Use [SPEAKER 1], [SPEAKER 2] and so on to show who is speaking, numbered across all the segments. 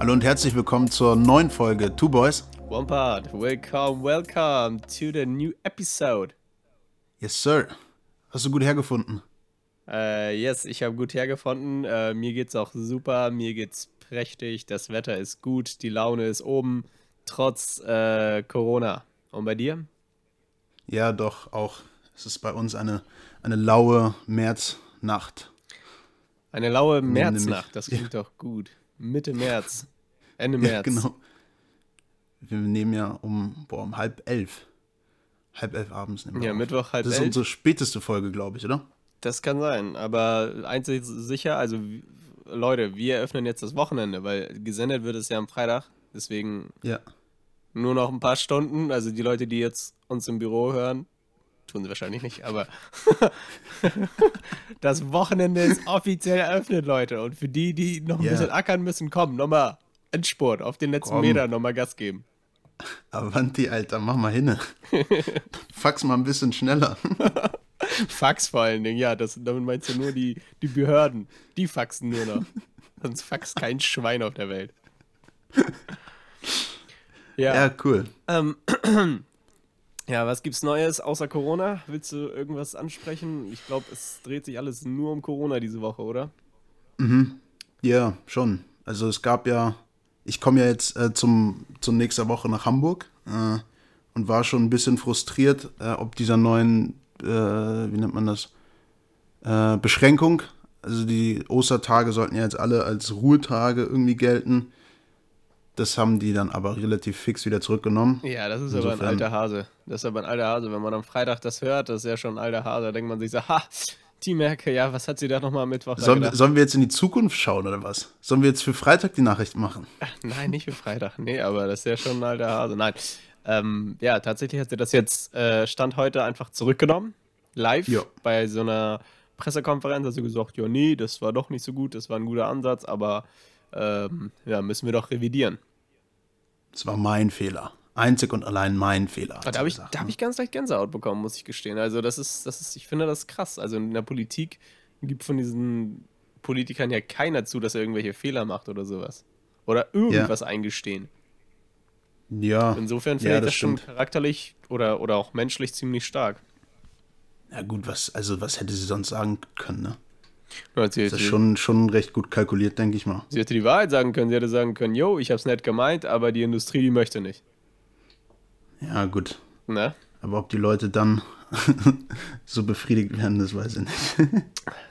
[SPEAKER 1] Hallo und herzlich willkommen zur neuen Folge Two Boys.
[SPEAKER 2] One Part. Welcome, welcome to the new episode.
[SPEAKER 1] Yes, sir. Hast du gut hergefunden?
[SPEAKER 2] Äh, yes, ich habe gut hergefunden. Äh, mir geht's auch super, mir geht's prächtig, das Wetter ist gut, die Laune ist oben, trotz äh, Corona. Und bei dir?
[SPEAKER 1] Ja, doch, auch. Es ist bei uns eine, eine laue Märznacht.
[SPEAKER 2] Eine laue Märznacht, das klingt ja. doch gut. Mitte März. Ende März. Ja, genau.
[SPEAKER 1] Wir nehmen ja um, boah, um halb elf. Halb elf abends
[SPEAKER 2] nehmen wir Ja, auf. Mittwoch halb elf.
[SPEAKER 1] Das ist unsere späteste Folge, glaube ich, oder?
[SPEAKER 2] Das kann sein, aber einzig sicher, also Leute, wir eröffnen jetzt das Wochenende, weil gesendet wird es ja am Freitag, deswegen
[SPEAKER 1] ja.
[SPEAKER 2] nur noch ein paar Stunden, also die Leute, die jetzt uns im Büro hören, tun sie wahrscheinlich nicht, aber das Wochenende ist offiziell eröffnet, Leute, und für die, die noch ein yeah. bisschen ackern müssen, komm, nochmal Endspurt, auf den letzten komm. Meter nochmal Gas geben.
[SPEAKER 1] Avanti, Alter, mach mal hin. Fax mal ein bisschen schneller.
[SPEAKER 2] Fax vor allen Dingen, ja, das, damit meinst du nur die, die Behörden. Die faxen nur noch. Sonst faxt kein Schwein auf der Welt.
[SPEAKER 1] Ja, ja cool.
[SPEAKER 2] Ähm, ja, was gibt's Neues außer Corona? Willst du irgendwas ansprechen? Ich glaube, es dreht sich alles nur um Corona diese Woche, oder?
[SPEAKER 1] Mhm. Ja, schon. Also es gab ja, ich komme ja jetzt äh, zum, zum nächster Woche nach Hamburg äh, und war schon ein bisschen frustriert, äh, ob dieser neuen äh, wie nennt man das, äh, Beschränkung. Also die Ostertage sollten ja jetzt alle als Ruhetage irgendwie gelten. Das haben die dann aber relativ fix wieder zurückgenommen.
[SPEAKER 2] Ja, das ist Insofern, aber ein alter Hase. Das ist aber ein alter Hase. Wenn man am Freitag das hört, das ist ja schon ein alter Hase. Da denkt man sich so, ha, die Merke, ja, was hat sie da nochmal am Mittwoch
[SPEAKER 1] sollen, sollen wir jetzt in die Zukunft schauen oder was? Sollen wir jetzt für Freitag die Nachricht machen?
[SPEAKER 2] Ach, nein, nicht für Freitag. Nee, aber das ist ja schon ein alter Hase. Nein. Ähm, ja, tatsächlich hat sie das jetzt äh, Stand heute einfach zurückgenommen live ja. bei so einer Pressekonferenz hast du gesagt, ja, nee, das war doch nicht so gut, das war ein guter Ansatz, aber ähm, ja, müssen wir doch revidieren.
[SPEAKER 1] Das war mein Fehler. Einzig und allein mein Fehler.
[SPEAKER 2] Da habe ich, hab ne? ich ganz leicht Gänsehaut bekommen, muss ich gestehen. Also, das ist, das ist, ich finde das krass. Also in der Politik gibt von diesen Politikern ja keiner zu, dass er irgendwelche Fehler macht oder sowas. Oder irgendwas ja. eingestehen.
[SPEAKER 1] Ja.
[SPEAKER 2] Insofern finde ja, ich das, das schon charakterlich oder, oder auch menschlich ziemlich stark.
[SPEAKER 1] Ja gut, was, also was hätte sie sonst sagen können, ne? Das ist schon, schon recht gut kalkuliert, denke ich mal.
[SPEAKER 2] Sie hätte die Wahrheit sagen können. Sie hätte sagen können, yo, ich hab's nett gemeint, aber die Industrie, die möchte nicht.
[SPEAKER 1] Ja, gut.
[SPEAKER 2] Na?
[SPEAKER 1] Aber ob die Leute dann so befriedigt werden, das weiß ich nicht.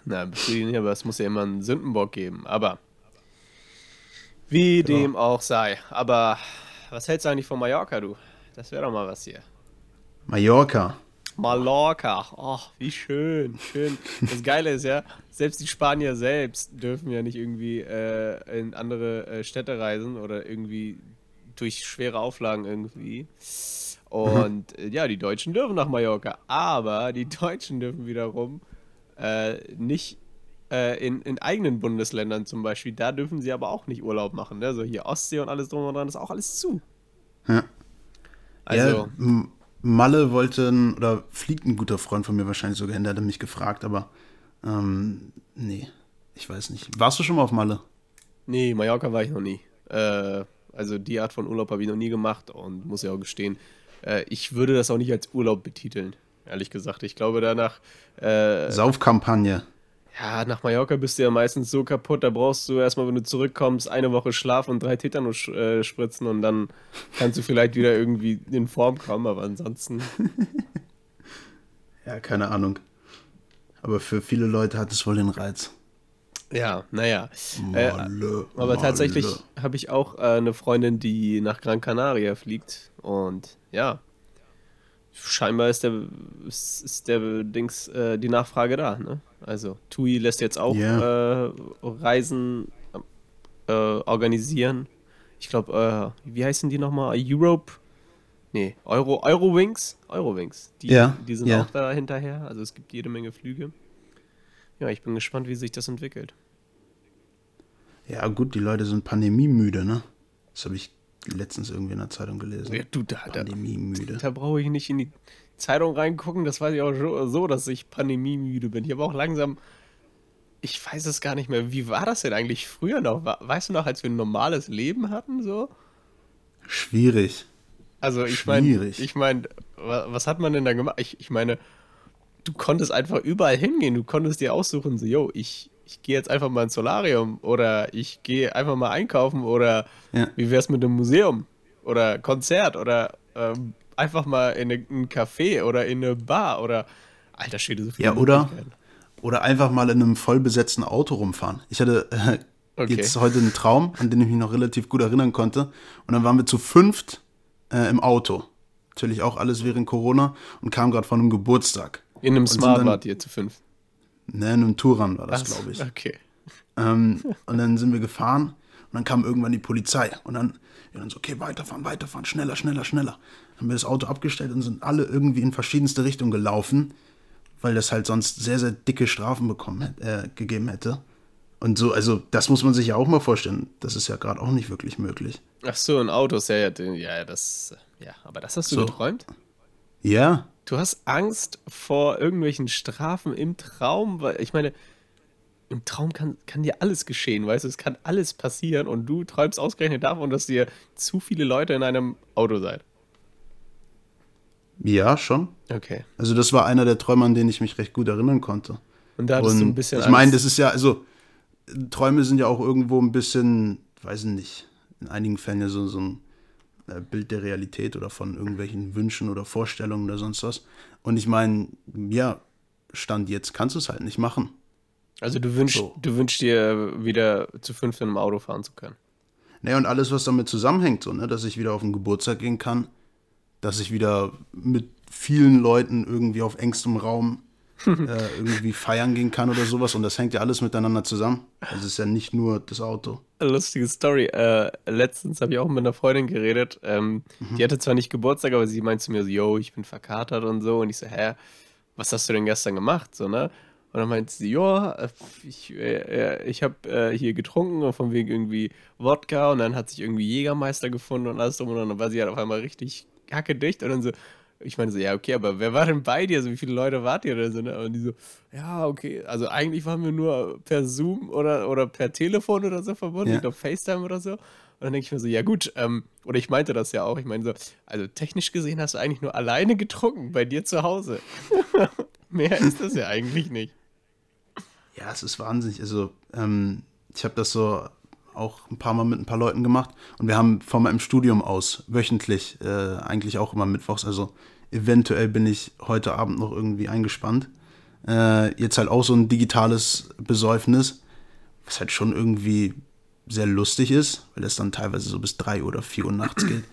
[SPEAKER 2] Na, befriedigt nicht, aber es muss ja immer einen Sündenbock geben. Aber wie ja. dem auch sei. Aber was hältst du eigentlich von Mallorca, du? Das wäre doch mal was hier.
[SPEAKER 1] Mallorca?
[SPEAKER 2] Mallorca. Oh, wie schön, schön. Das Geile ist ja, selbst die Spanier selbst dürfen ja nicht irgendwie äh, in andere äh, Städte reisen oder irgendwie durch schwere Auflagen irgendwie. Und äh, ja, die Deutschen dürfen nach Mallorca, aber die Deutschen dürfen wiederum äh, nicht äh, in, in eigenen Bundesländern zum Beispiel. Da dürfen sie aber auch nicht Urlaub machen. Ne? So hier Ostsee und alles drum und dran ist auch alles zu.
[SPEAKER 1] Ja. Also. Ja, Malle wollte, oder fliegt ein guter Freund von mir wahrscheinlich sogar hin, der hat mich gefragt, aber ähm, nee, ich weiß nicht. Warst du schon mal auf Malle?
[SPEAKER 2] Nee, Mallorca war ich noch nie. Äh, also die Art von Urlaub habe ich noch nie gemacht und muss ja auch gestehen, äh, ich würde das auch nicht als Urlaub betiteln, ehrlich gesagt. Ich glaube danach.
[SPEAKER 1] Äh, Saufkampagne.
[SPEAKER 2] Ja, nach Mallorca bist du ja meistens so kaputt, da brauchst du erstmal, wenn du zurückkommst, eine Woche Schlaf und drei Tetanus äh, spritzen und dann kannst du vielleicht wieder irgendwie in Form kommen, aber ansonsten.
[SPEAKER 1] ja, keine Ahnung. Aber für viele Leute hat es wohl den Reiz.
[SPEAKER 2] Ja, naja. Äh, aber tatsächlich habe ich auch äh, eine Freundin, die nach Gran Canaria fliegt und ja, scheinbar ist der, ist, ist der Dings, äh, die Nachfrage da, ne? Also TUI lässt jetzt auch yeah. äh, Reisen äh, organisieren. Ich glaube, äh, wie heißen die nochmal? Europe? Nee, Euro, Eurowings? Eurowings. Die,
[SPEAKER 1] ja,
[SPEAKER 2] die sind
[SPEAKER 1] ja.
[SPEAKER 2] auch da hinterher. Also es gibt jede Menge Flüge. Ja, ich bin gespannt, wie sich das entwickelt.
[SPEAKER 1] Ja, gut, die Leute sind pandemiemüde, ne? Das habe ich letztens irgendwie in der Zeitung gelesen.
[SPEAKER 2] Ja, du, da, pandemiemüde. Da, da brauche ich nicht in die Zeitung reingucken, das weiß ich auch so, dass ich pandemiemüde bin. Ich habe auch langsam ich weiß es gar nicht mehr. Wie war das denn eigentlich früher noch? Weißt du noch, als wir ein normales Leben hatten, so?
[SPEAKER 1] Schwierig.
[SPEAKER 2] Also ich meine, ich meine, was hat man denn da gemacht? Ich, ich meine, du konntest einfach überall hingehen. Du konntest dir aussuchen, so, yo, ich, ich gehe jetzt einfach mal ins Solarium oder ich gehe einfach mal einkaufen oder ja. wie wär's mit einem Museum oder Konzert oder ähm, einfach mal in ein Café oder in eine Bar oder alter Schwede, so
[SPEAKER 1] viel. Ja, oder, oder einfach mal in einem vollbesetzten Auto rumfahren. Ich hatte äh, okay. jetzt heute einen Traum, an den ich mich noch relativ gut erinnern konnte. Und dann waren wir zu fünft äh, im Auto. Natürlich auch alles während Corona und kamen gerade von einem Geburtstag.
[SPEAKER 2] In einem Smart wart ihr zu fünf?
[SPEAKER 1] Ne, in einem Touran war das, glaube ich.
[SPEAKER 2] Okay.
[SPEAKER 1] Ähm, und dann sind wir gefahren und dann kam irgendwann die Polizei. Und dann, ja, dann so, okay, weiterfahren, weiterfahren, schneller, schneller, schneller. Haben wir das Auto abgestellt und sind alle irgendwie in verschiedenste Richtungen gelaufen, weil das halt sonst sehr, sehr dicke Strafen bekommen, äh, gegeben hätte. Und so, also das muss man sich ja auch mal vorstellen. Das ist ja gerade auch nicht wirklich möglich.
[SPEAKER 2] Ach so, in Autos, ja, ja, ja, das, ja, aber das hast du so. geträumt?
[SPEAKER 1] Ja.
[SPEAKER 2] Du hast Angst vor irgendwelchen Strafen im Traum, weil ich meine, im Traum kann, kann dir alles geschehen, weißt du, es kann alles passieren und du träumst ausgerechnet davon, dass ihr zu viele Leute in einem Auto seid.
[SPEAKER 1] Ja, schon.
[SPEAKER 2] Okay.
[SPEAKER 1] Also das war einer der Träume, an den ich mich recht gut erinnern konnte.
[SPEAKER 2] Und da hattest und du ein bisschen
[SPEAKER 1] Ich meine, das ist ja, also Träume sind ja auch irgendwo ein bisschen, weiß ich nicht, in einigen Fällen ja so, so ein äh, Bild der Realität oder von irgendwelchen Wünschen oder Vorstellungen oder sonst was. Und ich meine, ja, Stand jetzt kannst du es halt nicht machen.
[SPEAKER 2] Also du wünschst, so. du wünschst dir wieder zu fünf in einem Auto fahren zu können.
[SPEAKER 1] Naja, und alles, was damit zusammenhängt, so, ne, dass ich wieder auf den Geburtstag gehen kann, dass ich wieder mit vielen Leuten irgendwie auf engstem Raum äh, irgendwie feiern gehen kann oder sowas. Und das hängt ja alles miteinander zusammen. Es ist ja nicht nur das Auto.
[SPEAKER 2] Lustige Story. Äh, letztens habe ich auch mit einer Freundin geredet. Ähm, mhm. Die hatte zwar nicht Geburtstag, aber sie meinte zu mir so, yo, ich bin verkatert und so. Und ich so, hä, was hast du denn gestern gemacht? So, ne? Und dann meinte sie, ja, ich, äh, ich habe äh, hier getrunken, von wegen irgendwie Wodka und dann hat sich irgendwie Jägermeister gefunden und alles drum und dann war sie halt auf einmal richtig kacke dicht und dann so, ich meine so, ja, okay, aber wer war denn bei dir? Also wie viele Leute wart ihr oder so? Ne? Und die so, ja, okay, also eigentlich waren wir nur per Zoom oder, oder per Telefon oder so verbunden, ja. ich glaube FaceTime oder so. Und dann denke ich mir so, ja gut, ähm, oder ich meinte das ja auch, ich meine so, also technisch gesehen hast du eigentlich nur alleine getrunken bei dir zu Hause. Mehr ist das ja eigentlich nicht.
[SPEAKER 1] Ja, es ist wahnsinnig. Also, ähm, ich habe das so auch ein paar Mal mit ein paar Leuten gemacht und wir haben von meinem Studium aus wöchentlich, äh, eigentlich auch immer mittwochs, also eventuell bin ich heute Abend noch irgendwie eingespannt. Äh, jetzt halt auch so ein digitales Besäufnis, was halt schon irgendwie sehr lustig ist, weil das dann teilweise so bis drei oder vier Uhr nachts geht.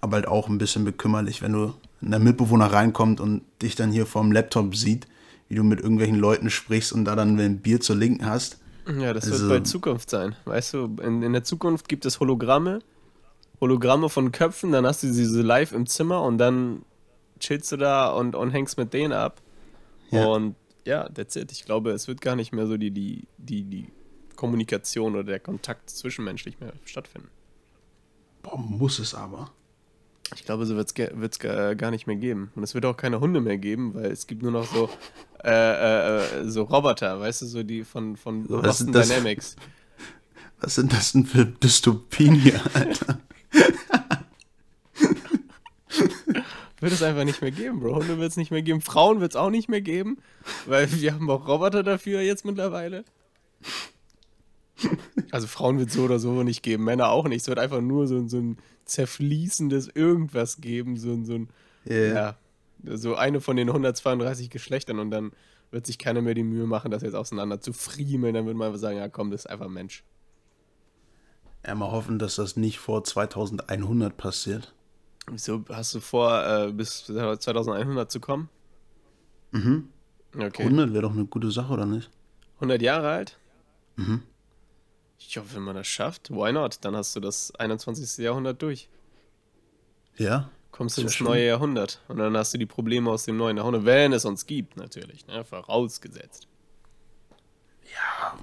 [SPEAKER 1] Aber halt auch ein bisschen bekümmerlich, wenn du wenn der Mitbewohner reinkommt und dich dann hier vorm Laptop sieht, wie du mit irgendwelchen Leuten sprichst und da dann ein Bier zur Linken hast.
[SPEAKER 2] Ja, das also, wird bei Zukunft sein. Weißt du, in, in der Zukunft gibt es Hologramme, Hologramme von Köpfen, dann hast du diese live im Zimmer und dann chillst du da und, und hängst mit denen ab. Ja. Und ja, that's it. Ich glaube, es wird gar nicht mehr so die, die, die, die Kommunikation oder der Kontakt zwischenmenschlich mehr stattfinden.
[SPEAKER 1] Boah, muss es aber.
[SPEAKER 2] Ich glaube, so wird es gar nicht mehr geben. Und es wird auch keine Hunde mehr geben, weil es gibt nur noch so, äh, äh, äh so Roboter, weißt du, so die von, von
[SPEAKER 1] so, Boston Dynamics. Was sind das denn für Dystopien hier, Alter?
[SPEAKER 2] wird es einfach nicht mehr geben, Bro. Hunde wird es nicht mehr geben. Frauen wird es auch nicht mehr geben, weil wir haben auch Roboter dafür jetzt mittlerweile. Also Frauen wird es so oder so nicht geben, Männer auch nicht. Es wird einfach nur so, so ein zerfließendes Irgendwas geben, so, so ein, yeah. ja, so eine von den 132 Geschlechtern und dann wird sich keiner mehr die Mühe machen, das jetzt auseinander zu friemeln. Dann wird man einfach sagen, ja komm, das ist einfach Mensch.
[SPEAKER 1] Ja, mal hoffen, dass das nicht vor 2100 passiert.
[SPEAKER 2] Wieso hast du vor, äh, bis 2100 zu kommen?
[SPEAKER 1] Mhm. Okay. 100 wäre doch eine gute Sache, oder nicht?
[SPEAKER 2] 100 Jahre alt?
[SPEAKER 1] Mhm.
[SPEAKER 2] Ich hoffe, wenn man das schafft, why not? Dann hast du das 21. Jahrhundert durch.
[SPEAKER 1] Ja.
[SPEAKER 2] Kommst du ins schön. neue Jahrhundert und dann hast du die Probleme aus dem neuen Jahrhundert, wenn es uns gibt, natürlich, ne? vorausgesetzt.
[SPEAKER 1] Ja,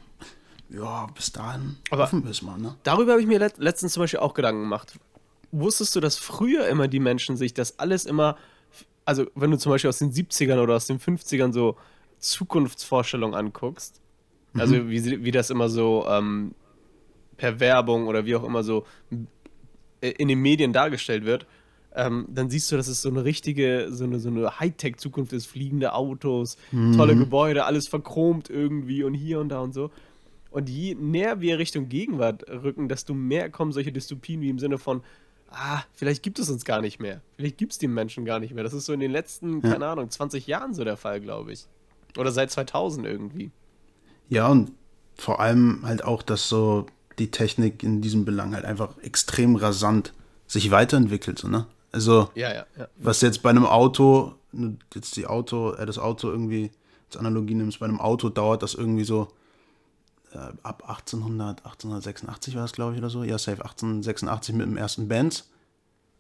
[SPEAKER 1] ja, bis dahin Aber hoffen wir es mal, ne?
[SPEAKER 2] Darüber habe ich mir let letztens zum Beispiel auch Gedanken gemacht. Wusstest du, dass früher immer die Menschen sich das alles immer, also wenn du zum Beispiel aus den 70ern oder aus den 50ern so Zukunftsvorstellungen anguckst, Also wie, wie das immer so ähm, per Werbung oder wie auch immer so äh, in den Medien dargestellt wird, ähm, dann siehst du, dass es so eine richtige, so eine, so eine Hightech-Zukunft ist, fliegende Autos,
[SPEAKER 1] Mhm.
[SPEAKER 2] tolle Gebäude, alles verchromt irgendwie und hier und da und so. Und je näher wir Richtung Gegenwart rücken, desto mehr kommen solche Dystopien wie im Sinne von, ah, vielleicht gibt es uns gar nicht mehr. Vielleicht gibt es die Menschen gar nicht mehr. Das ist so in den letzten,
[SPEAKER 1] Ja.
[SPEAKER 2] keine Ahnung, 20 Jahren so der Fall, glaube ich. Oder seit 2000 irgendwie.
[SPEAKER 1] Ja, und vor allem halt auch, dass so die Technik in diesem Belang halt einfach extrem rasant sich weiterentwickelt, so, ne? Also,
[SPEAKER 2] Ja, ja, ja.
[SPEAKER 1] was jetzt bei einem Auto, ne, jetzt die Auto, äh, das Auto irgendwie als Analogie nimmst, bei einem Auto dauert das irgendwie so äh, ab 1800, 1886 war das, glaube ich, oder so. Ja, safe 1886 mit dem ersten Benz.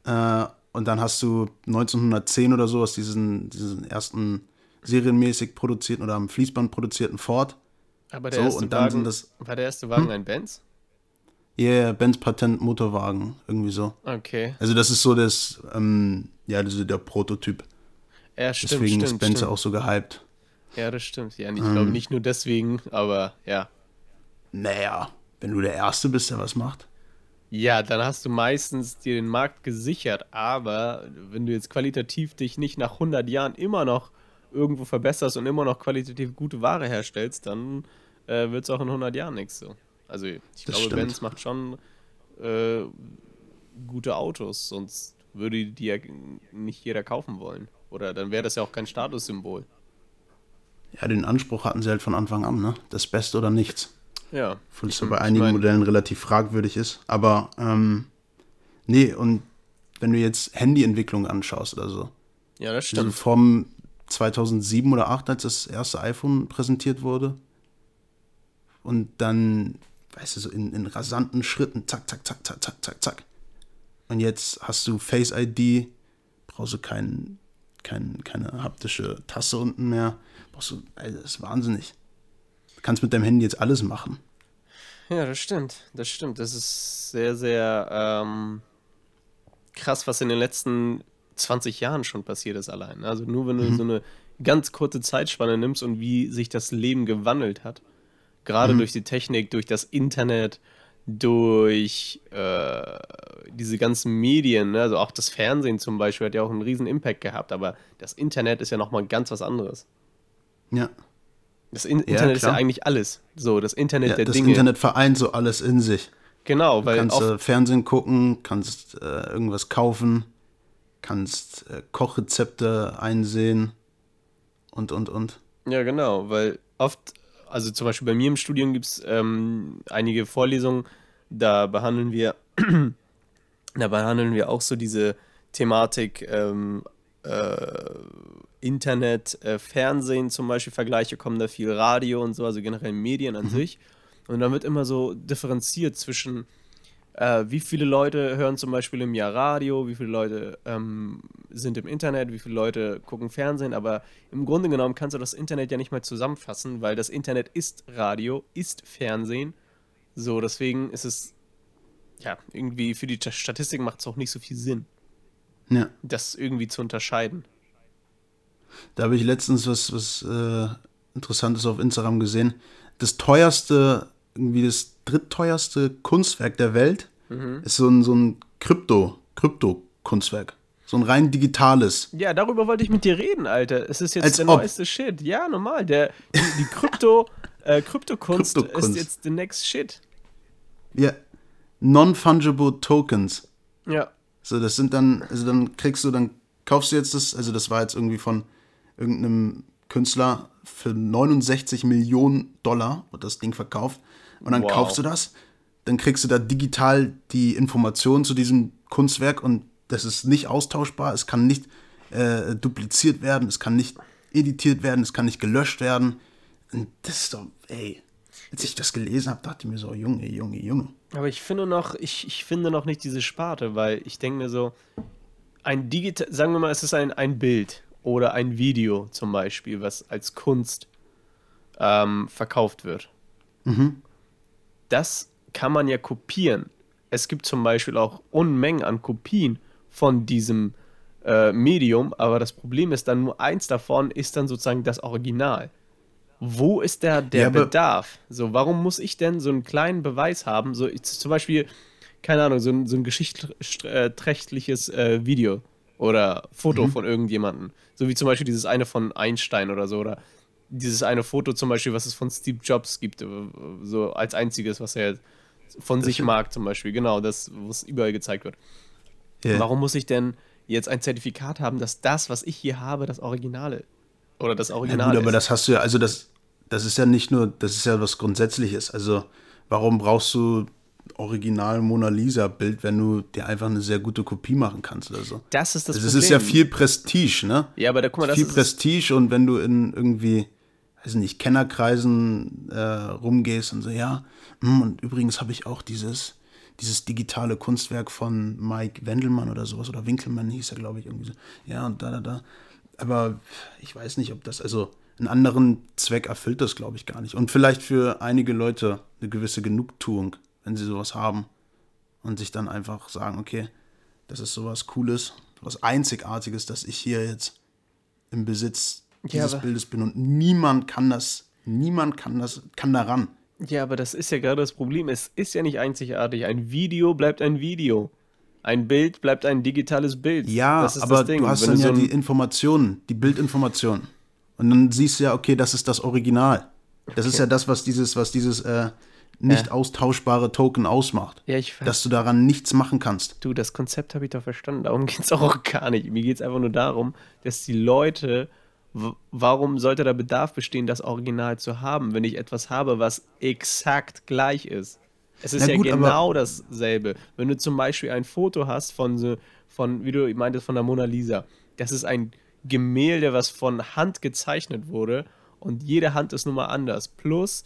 [SPEAKER 1] Äh, und dann hast du 1910 oder so, hast diesen, diesen ersten serienmäßig produzierten oder am Fließband produzierten Ford.
[SPEAKER 2] Aber der
[SPEAKER 1] So,
[SPEAKER 2] erste
[SPEAKER 1] und dann
[SPEAKER 2] Wagen,
[SPEAKER 1] sind das-
[SPEAKER 2] war der erste Wagen ein Benz?
[SPEAKER 1] Yeah, Benz Patent Motorwagen, irgendwie so.
[SPEAKER 2] Okay.
[SPEAKER 1] Also das ist so das, ähm, ja, das ist der Prototyp.
[SPEAKER 2] Ja, stimmt,
[SPEAKER 1] Deswegen
[SPEAKER 2] stimmt,
[SPEAKER 1] ist Benz
[SPEAKER 2] stimmt.
[SPEAKER 1] auch so gehypt.
[SPEAKER 2] Ja, das stimmt. Ja, ich
[SPEAKER 1] Ähm.
[SPEAKER 2] glaube nicht nur deswegen, aber ja.
[SPEAKER 1] Naja, wenn du der Erste bist, der was macht.
[SPEAKER 2] Ja, dann hast du meistens dir den Markt gesichert, aber wenn du jetzt qualitativ dich nicht nach 100 Jahren immer noch irgendwo verbesserst und immer noch qualitativ gute Ware herstellst, dann äh, wird es auch in 100 Jahren nichts so. Also ich
[SPEAKER 1] Das
[SPEAKER 2] glaube. Benz macht schon äh, gute Autos, sonst würde die ja nicht jeder kaufen wollen. Oder dann wäre das ja auch kein Statussymbol.
[SPEAKER 1] Ja, den Anspruch hatten sie halt von Anfang an, ne? Das Beste oder nichts.
[SPEAKER 2] Ja.
[SPEAKER 1] Obwohl es ja bei einigen
[SPEAKER 2] mein-
[SPEAKER 1] Modellen relativ fragwürdig ist. Aber, ähm, nee, und wenn du jetzt Handyentwicklung anschaust oder so.
[SPEAKER 2] Ja, das
[SPEAKER 1] Also
[SPEAKER 2] stimmt.
[SPEAKER 1] vom 2007 oder 2008, als das erste iPhone präsentiert wurde. Und dann, weißt du, so in, in rasanten Schritten, zack, zack, zack, zack, zack, zack, zack. Und jetzt hast du Face ID, brauchst du kein, kein, keine haptische Tasse unten mehr. Brauchst du, also das ist wahnsinnig. Du kannst mit deinem Handy jetzt alles machen.
[SPEAKER 2] Ja, das stimmt. Das stimmt. Das ist sehr, sehr ähm, krass, was in den letzten 20 Jahren schon passiert ist allein. Also nur wenn du so eine ganz kurze Zeitspanne nimmst und wie sich das Leben gewandelt hat. Gerade durch die Technik, durch das Internet, durch äh, diese ganzen Medien, ne? also auch das Fernsehen zum Beispiel hat ja auch einen riesen Impact gehabt, aber das Internet ist ja nochmal ganz was anderes.
[SPEAKER 1] Ja.
[SPEAKER 2] Das In Internet ist ja
[SPEAKER 1] klar.
[SPEAKER 2] eigentlich alles. So, das Internet
[SPEAKER 1] ja
[SPEAKER 2] der
[SPEAKER 1] das
[SPEAKER 2] Dinge.
[SPEAKER 1] Internet vereint so alles in sich.
[SPEAKER 2] genau, weil
[SPEAKER 1] kannst
[SPEAKER 2] oft,
[SPEAKER 1] äh, Fernsehen gucken, kannst äh, irgendwas kaufen, kannst äh, Kochrezepte einsehen und, und, und.
[SPEAKER 2] Ja, genau, weil oft, also zum Beispiel bei mir im Studium gibt es ähm, einige Vorlesungen, da behandeln wir, da behandeln wir auch so diese Thematik ähm, äh, Internet, äh, Fernsehen zum Beispiel, Vergleiche kommen da viel, Radio und so, also generell Medien an sich. Und dann wird immer so differenziert zwischen äh, wie viele Leute hören zum Beispiel im Jahr Radio, wie viele Leute ähm, sind im Internet, wie viele Leute gucken Fernsehen, aber im Grunde genommen kannst du das Internet ja nicht mal zusammenfassen, weil das Internet ist Radio, ist Fernsehen. So, deswegen ist es, ja, irgendwie für die Statistik macht es auch nicht so viel Sinn,
[SPEAKER 1] Ja,
[SPEAKER 2] das irgendwie zu unterscheiden.
[SPEAKER 1] da habe ich letztens was, was äh, Interessantes auf Instagram gesehen. Das teuerste, irgendwie das drittteuerste Kunstwerk der Welt ist so ein, so ein Krypto, Krypto-Kunstwerk. So ein rein digitales.
[SPEAKER 2] Ja, darüber wollte ich mit dir reden, Alter. Es ist jetzt
[SPEAKER 1] Als
[SPEAKER 2] der
[SPEAKER 1] ob.
[SPEAKER 2] neueste Shit. Ja, normal. Der, die, die Krypto, äh, Kryptokunst
[SPEAKER 1] Kryptokunst.
[SPEAKER 2] ist jetzt the next shit.
[SPEAKER 1] Ja, non-fungible Tokens.
[SPEAKER 2] Ja.
[SPEAKER 1] So, das sind dann, also dann kriegst du, dann kaufst du jetzt das, also das war jetzt irgendwie von irgendeinem Künstler für 69 Millionen Dollar wird das Ding verkauft. Und dann
[SPEAKER 2] Wow.
[SPEAKER 1] kaufst du das, dann kriegst du da digital die Informationen zu diesem Kunstwerk und das ist nicht austauschbar, es kann nicht äh, dupliziert werden, es kann nicht editiert werden, es kann nicht gelöscht werden. Und das ist doch, ey, als ich das gelesen habe, dachte ich mir so, Junge, Junge, Junge.
[SPEAKER 2] Aber ich finde noch, ich, ich finde noch nicht diese Sparte, weil ich denke mir so, ein digital, sagen wir mal, es ist ein, ein Bild oder ein Video zum Beispiel, was als Kunst ähm, verkauft wird. Das kann man ja kopieren. Es gibt zum Beispiel auch Unmengen an Kopien von diesem äh, Medium, aber das Problem ist dann nur eins davon ist dann sozusagen das Original. wo ist der, der
[SPEAKER 1] Ja,
[SPEAKER 2] Bedarf? So, warum muss ich denn so einen kleinen Beweis haben? So, ich, zum Beispiel, keine Ahnung, so ein, so ein geschichtsträchtliches äh, Video oder Foto von irgendjemandem. So wie zum Beispiel dieses eine von Einstein oder so. Oder dieses eine Foto zum Beispiel, was es von Steve Jobs gibt, äh, so als einziges, was er von sich mag, zum Beispiel. Genau, das, was überall gezeigt wird.
[SPEAKER 1] Ja.
[SPEAKER 2] Warum muss ich denn jetzt ein Zertifikat haben, dass das, was ich hier habe, das Originale oder das
[SPEAKER 1] Ja,
[SPEAKER 2] Original
[SPEAKER 1] gut, aber
[SPEAKER 2] ist?
[SPEAKER 1] das hast du ja, also das, das ist ja nicht nur, das ist ja was Grundsätzliches. Also, warum brauchst du Original Mona Lisa-Bild, wenn du dir einfach eine sehr gute Kopie machen kannst oder so?
[SPEAKER 2] Das ist das
[SPEAKER 1] Also, es
[SPEAKER 2] Problem.
[SPEAKER 1] ist ja viel Prestige, ne?
[SPEAKER 2] Ja, aber da, guck mal, das
[SPEAKER 1] viel
[SPEAKER 2] ist
[SPEAKER 1] Prestige und wenn du in irgendwie, weiß nicht, Kennerkreisen äh, rumgehst und so, ja, hm, und übrigens habe ich auch dieses, dieses digitale Kunstwerk von Mike Wendelmann oder sowas, oder Winkelmann hieß er, glaube ich, irgendwie so. Ja, und da, da, da. Aber ich weiß nicht, ob das, also einen anderen Zweck erfüllt das, glaube ich, gar nicht. Und vielleicht für einige Leute eine gewisse Genugtuung, wenn sie sowas haben und sich dann einfach sagen, okay, das ist sowas Cooles, was Einzigartiges, dass ich hier jetzt im Besitz dieses
[SPEAKER 2] aber-
[SPEAKER 1] Bildes bin und niemand kann das, niemand kann das, kann daran.
[SPEAKER 2] Ja, aber das ist ja gerade das Problem. Es ist ja nicht einzigartig. Ein Video bleibt ein Video. Ein Bild bleibt ein digitales Bild.
[SPEAKER 1] Ja,
[SPEAKER 2] das ist
[SPEAKER 1] aber
[SPEAKER 2] das Ding.
[SPEAKER 1] du hast
[SPEAKER 2] Wenn
[SPEAKER 1] dann ja
[SPEAKER 2] so ein-
[SPEAKER 1] die Informationen, die Bildinformationen. Und dann siehst du ja, okay, das ist das Original. Das ist
[SPEAKER 2] Okay.
[SPEAKER 1] ja das, was dieses, was dieses äh, nicht
[SPEAKER 2] Ja.
[SPEAKER 1] austauschbare Token ausmacht.
[SPEAKER 2] Ja, ich.
[SPEAKER 1] Dass du daran nichts machen kannst.
[SPEAKER 2] Du, das Konzept habe ich doch verstanden. Darum geht es auch gar nicht. Mir geht es einfach nur darum, dass die Leute, warum sollte der Bedarf bestehen, das Original zu haben, wenn ich etwas habe, was exakt gleich ist? Es ist ja
[SPEAKER 1] gut, aber-
[SPEAKER 2] genau dasselbe. Wenn du zum Beispiel ein Foto hast von, so, von, wie du meintest, von der Mona Lisa, das ist ein Gemälde, was von Hand gezeichnet wurde und jede Hand ist nun mal anders. Plus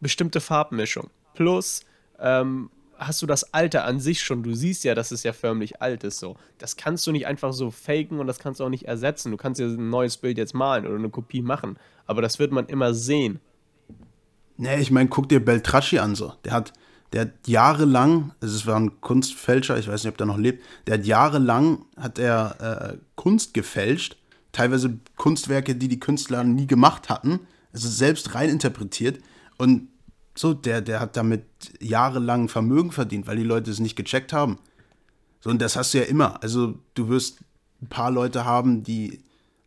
[SPEAKER 2] bestimmte Farbmischung. Plus ähm, hast du das Alter an sich schon. Du siehst ja, dass es ja förmlich alt ist so. Das kannst du nicht einfach so faken und das kannst du auch nicht ersetzen. Du kannst ja ein neues Bild jetzt malen oder eine Kopie machen. Aber das wird man immer sehen.
[SPEAKER 1] Nee, ich meine, guck dir Beltracci an so. Der hat, der hat jahrelang, es war ein Kunstfälscher, ich weiß nicht, ob der noch lebt, der hat jahrelang, hat er äh, Kunst gefälscht, teilweise Kunstwerke, die die Künstler nie gemacht hatten, also selbst rein interpretiert und so, der, der hat damit jahrelang Vermögen verdient, weil die Leute es nicht gecheckt haben. So, und das hast du ja immer. Also, du wirst ein paar Leute haben, die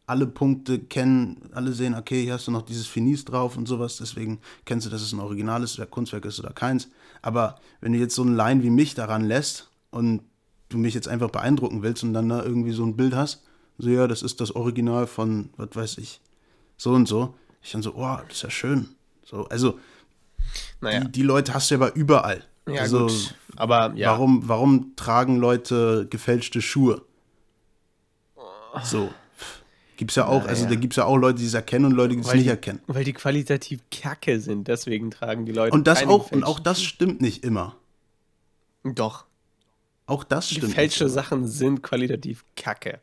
[SPEAKER 1] alle Punkte kennen, alle sehen, okay, hier hast du noch dieses Finis drauf und sowas, deswegen kennst du, dass es ein originales Kunstwerk ist oder keins. Aber wenn du jetzt so einen Laien wie mich daran lässt und du mich jetzt einfach beeindrucken willst und dann da irgendwie so ein Bild hast, so, ja, das ist das Original von, was weiß ich, so und so, ich dann so, oh, das ist ja schön. So, also,
[SPEAKER 2] Naja,
[SPEAKER 1] die, die Leute hast du aber überall.
[SPEAKER 2] ja,
[SPEAKER 1] also,
[SPEAKER 2] gut. Aber ja.
[SPEAKER 1] Warum, warum tragen Leute gefälschte Schuhe? So. Gibt's ja auch, also
[SPEAKER 2] Naja.
[SPEAKER 1] da gibt's ja auch Leute, die es erkennen und Leute, die es nicht
[SPEAKER 2] die,
[SPEAKER 1] erkennen.
[SPEAKER 2] Weil die qualitativ kacke sind, deswegen tragen die Leute.
[SPEAKER 1] Und das auch, und auch das stimmt nicht immer.
[SPEAKER 2] Doch.
[SPEAKER 1] Auch das stimmt
[SPEAKER 2] Gefälschte
[SPEAKER 1] nicht. immer.
[SPEAKER 2] Sachen sind qualitativ kacke.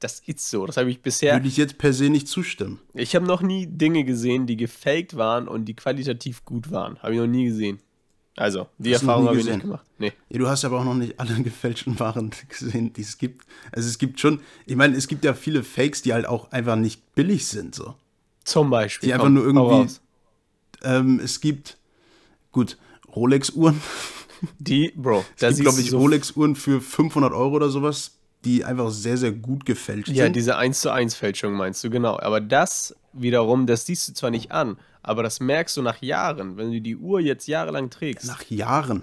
[SPEAKER 2] Das ist so. Das habe ich bisher.
[SPEAKER 1] Würde ich jetzt per se nicht zustimmen.
[SPEAKER 2] Ich habe noch nie Dinge gesehen, die gefaked waren und die qualitativ gut waren. Habe ich noch nie gesehen. Also, die
[SPEAKER 1] Hast
[SPEAKER 2] Erfahrung habe ich nicht gemacht. Nee.
[SPEAKER 1] Ja, du hast aber auch noch nicht alle gefälschten Waren gesehen, die es gibt. Also es gibt schon, ich meine, es gibt ja viele Fakes, die halt auch einfach nicht billig sind. So.
[SPEAKER 2] Zum Beispiel.
[SPEAKER 1] Die einfach
[SPEAKER 2] Komm,
[SPEAKER 1] nur irgendwie-. Ähm, es gibt, gut, Rolex-Uhren.
[SPEAKER 2] Die, Bro, da
[SPEAKER 1] Es gibt,
[SPEAKER 2] siehst
[SPEAKER 1] glaube ich,
[SPEAKER 2] so.
[SPEAKER 1] Rolex-Uhren für 500 Euro oder sowas, die einfach sehr, sehr gut gefälscht
[SPEAKER 2] Ja,
[SPEAKER 1] sind.
[SPEAKER 2] diese 1 zu 1 Fälschung meinst du, genau. Aber das wiederum, das siehst du zwar nicht an, aber das merkst du nach Jahren, wenn du die Uhr jetzt jahrelang trägst.
[SPEAKER 1] Nach Jahren.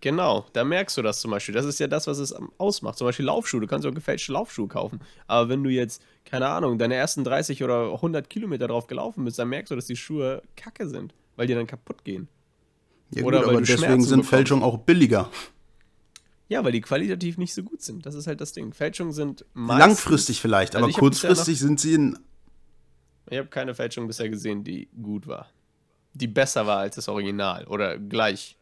[SPEAKER 2] Genau, da merkst du das zum Beispiel. Das ist ja das, was es ausmacht. Zum Beispiel Laufschuhe. Du kannst auch gefälschte Laufschuhe kaufen. Aber wenn du jetzt, keine Ahnung, deine ersten 30 oder 100 Kilometer drauf gelaufen bist, dann merkst du, dass die Schuhe kacke sind, weil die dann kaputt gehen.
[SPEAKER 1] Ja,
[SPEAKER 2] Oder
[SPEAKER 1] gut,
[SPEAKER 2] weil
[SPEAKER 1] aber deswegen sind. Fälschungen auch billiger.
[SPEAKER 2] Ja, weil die qualitativ nicht so gut sind. Das ist halt das Ding. Fälschungen sind meistens...
[SPEAKER 1] Langfristig vielleicht,
[SPEAKER 2] Also
[SPEAKER 1] aber
[SPEAKER 2] bisher
[SPEAKER 1] kurzfristig sind sie in.
[SPEAKER 2] Ich habe keine Fälschung bisher gesehen, die gut war. Die besser war als das Original oder gleich.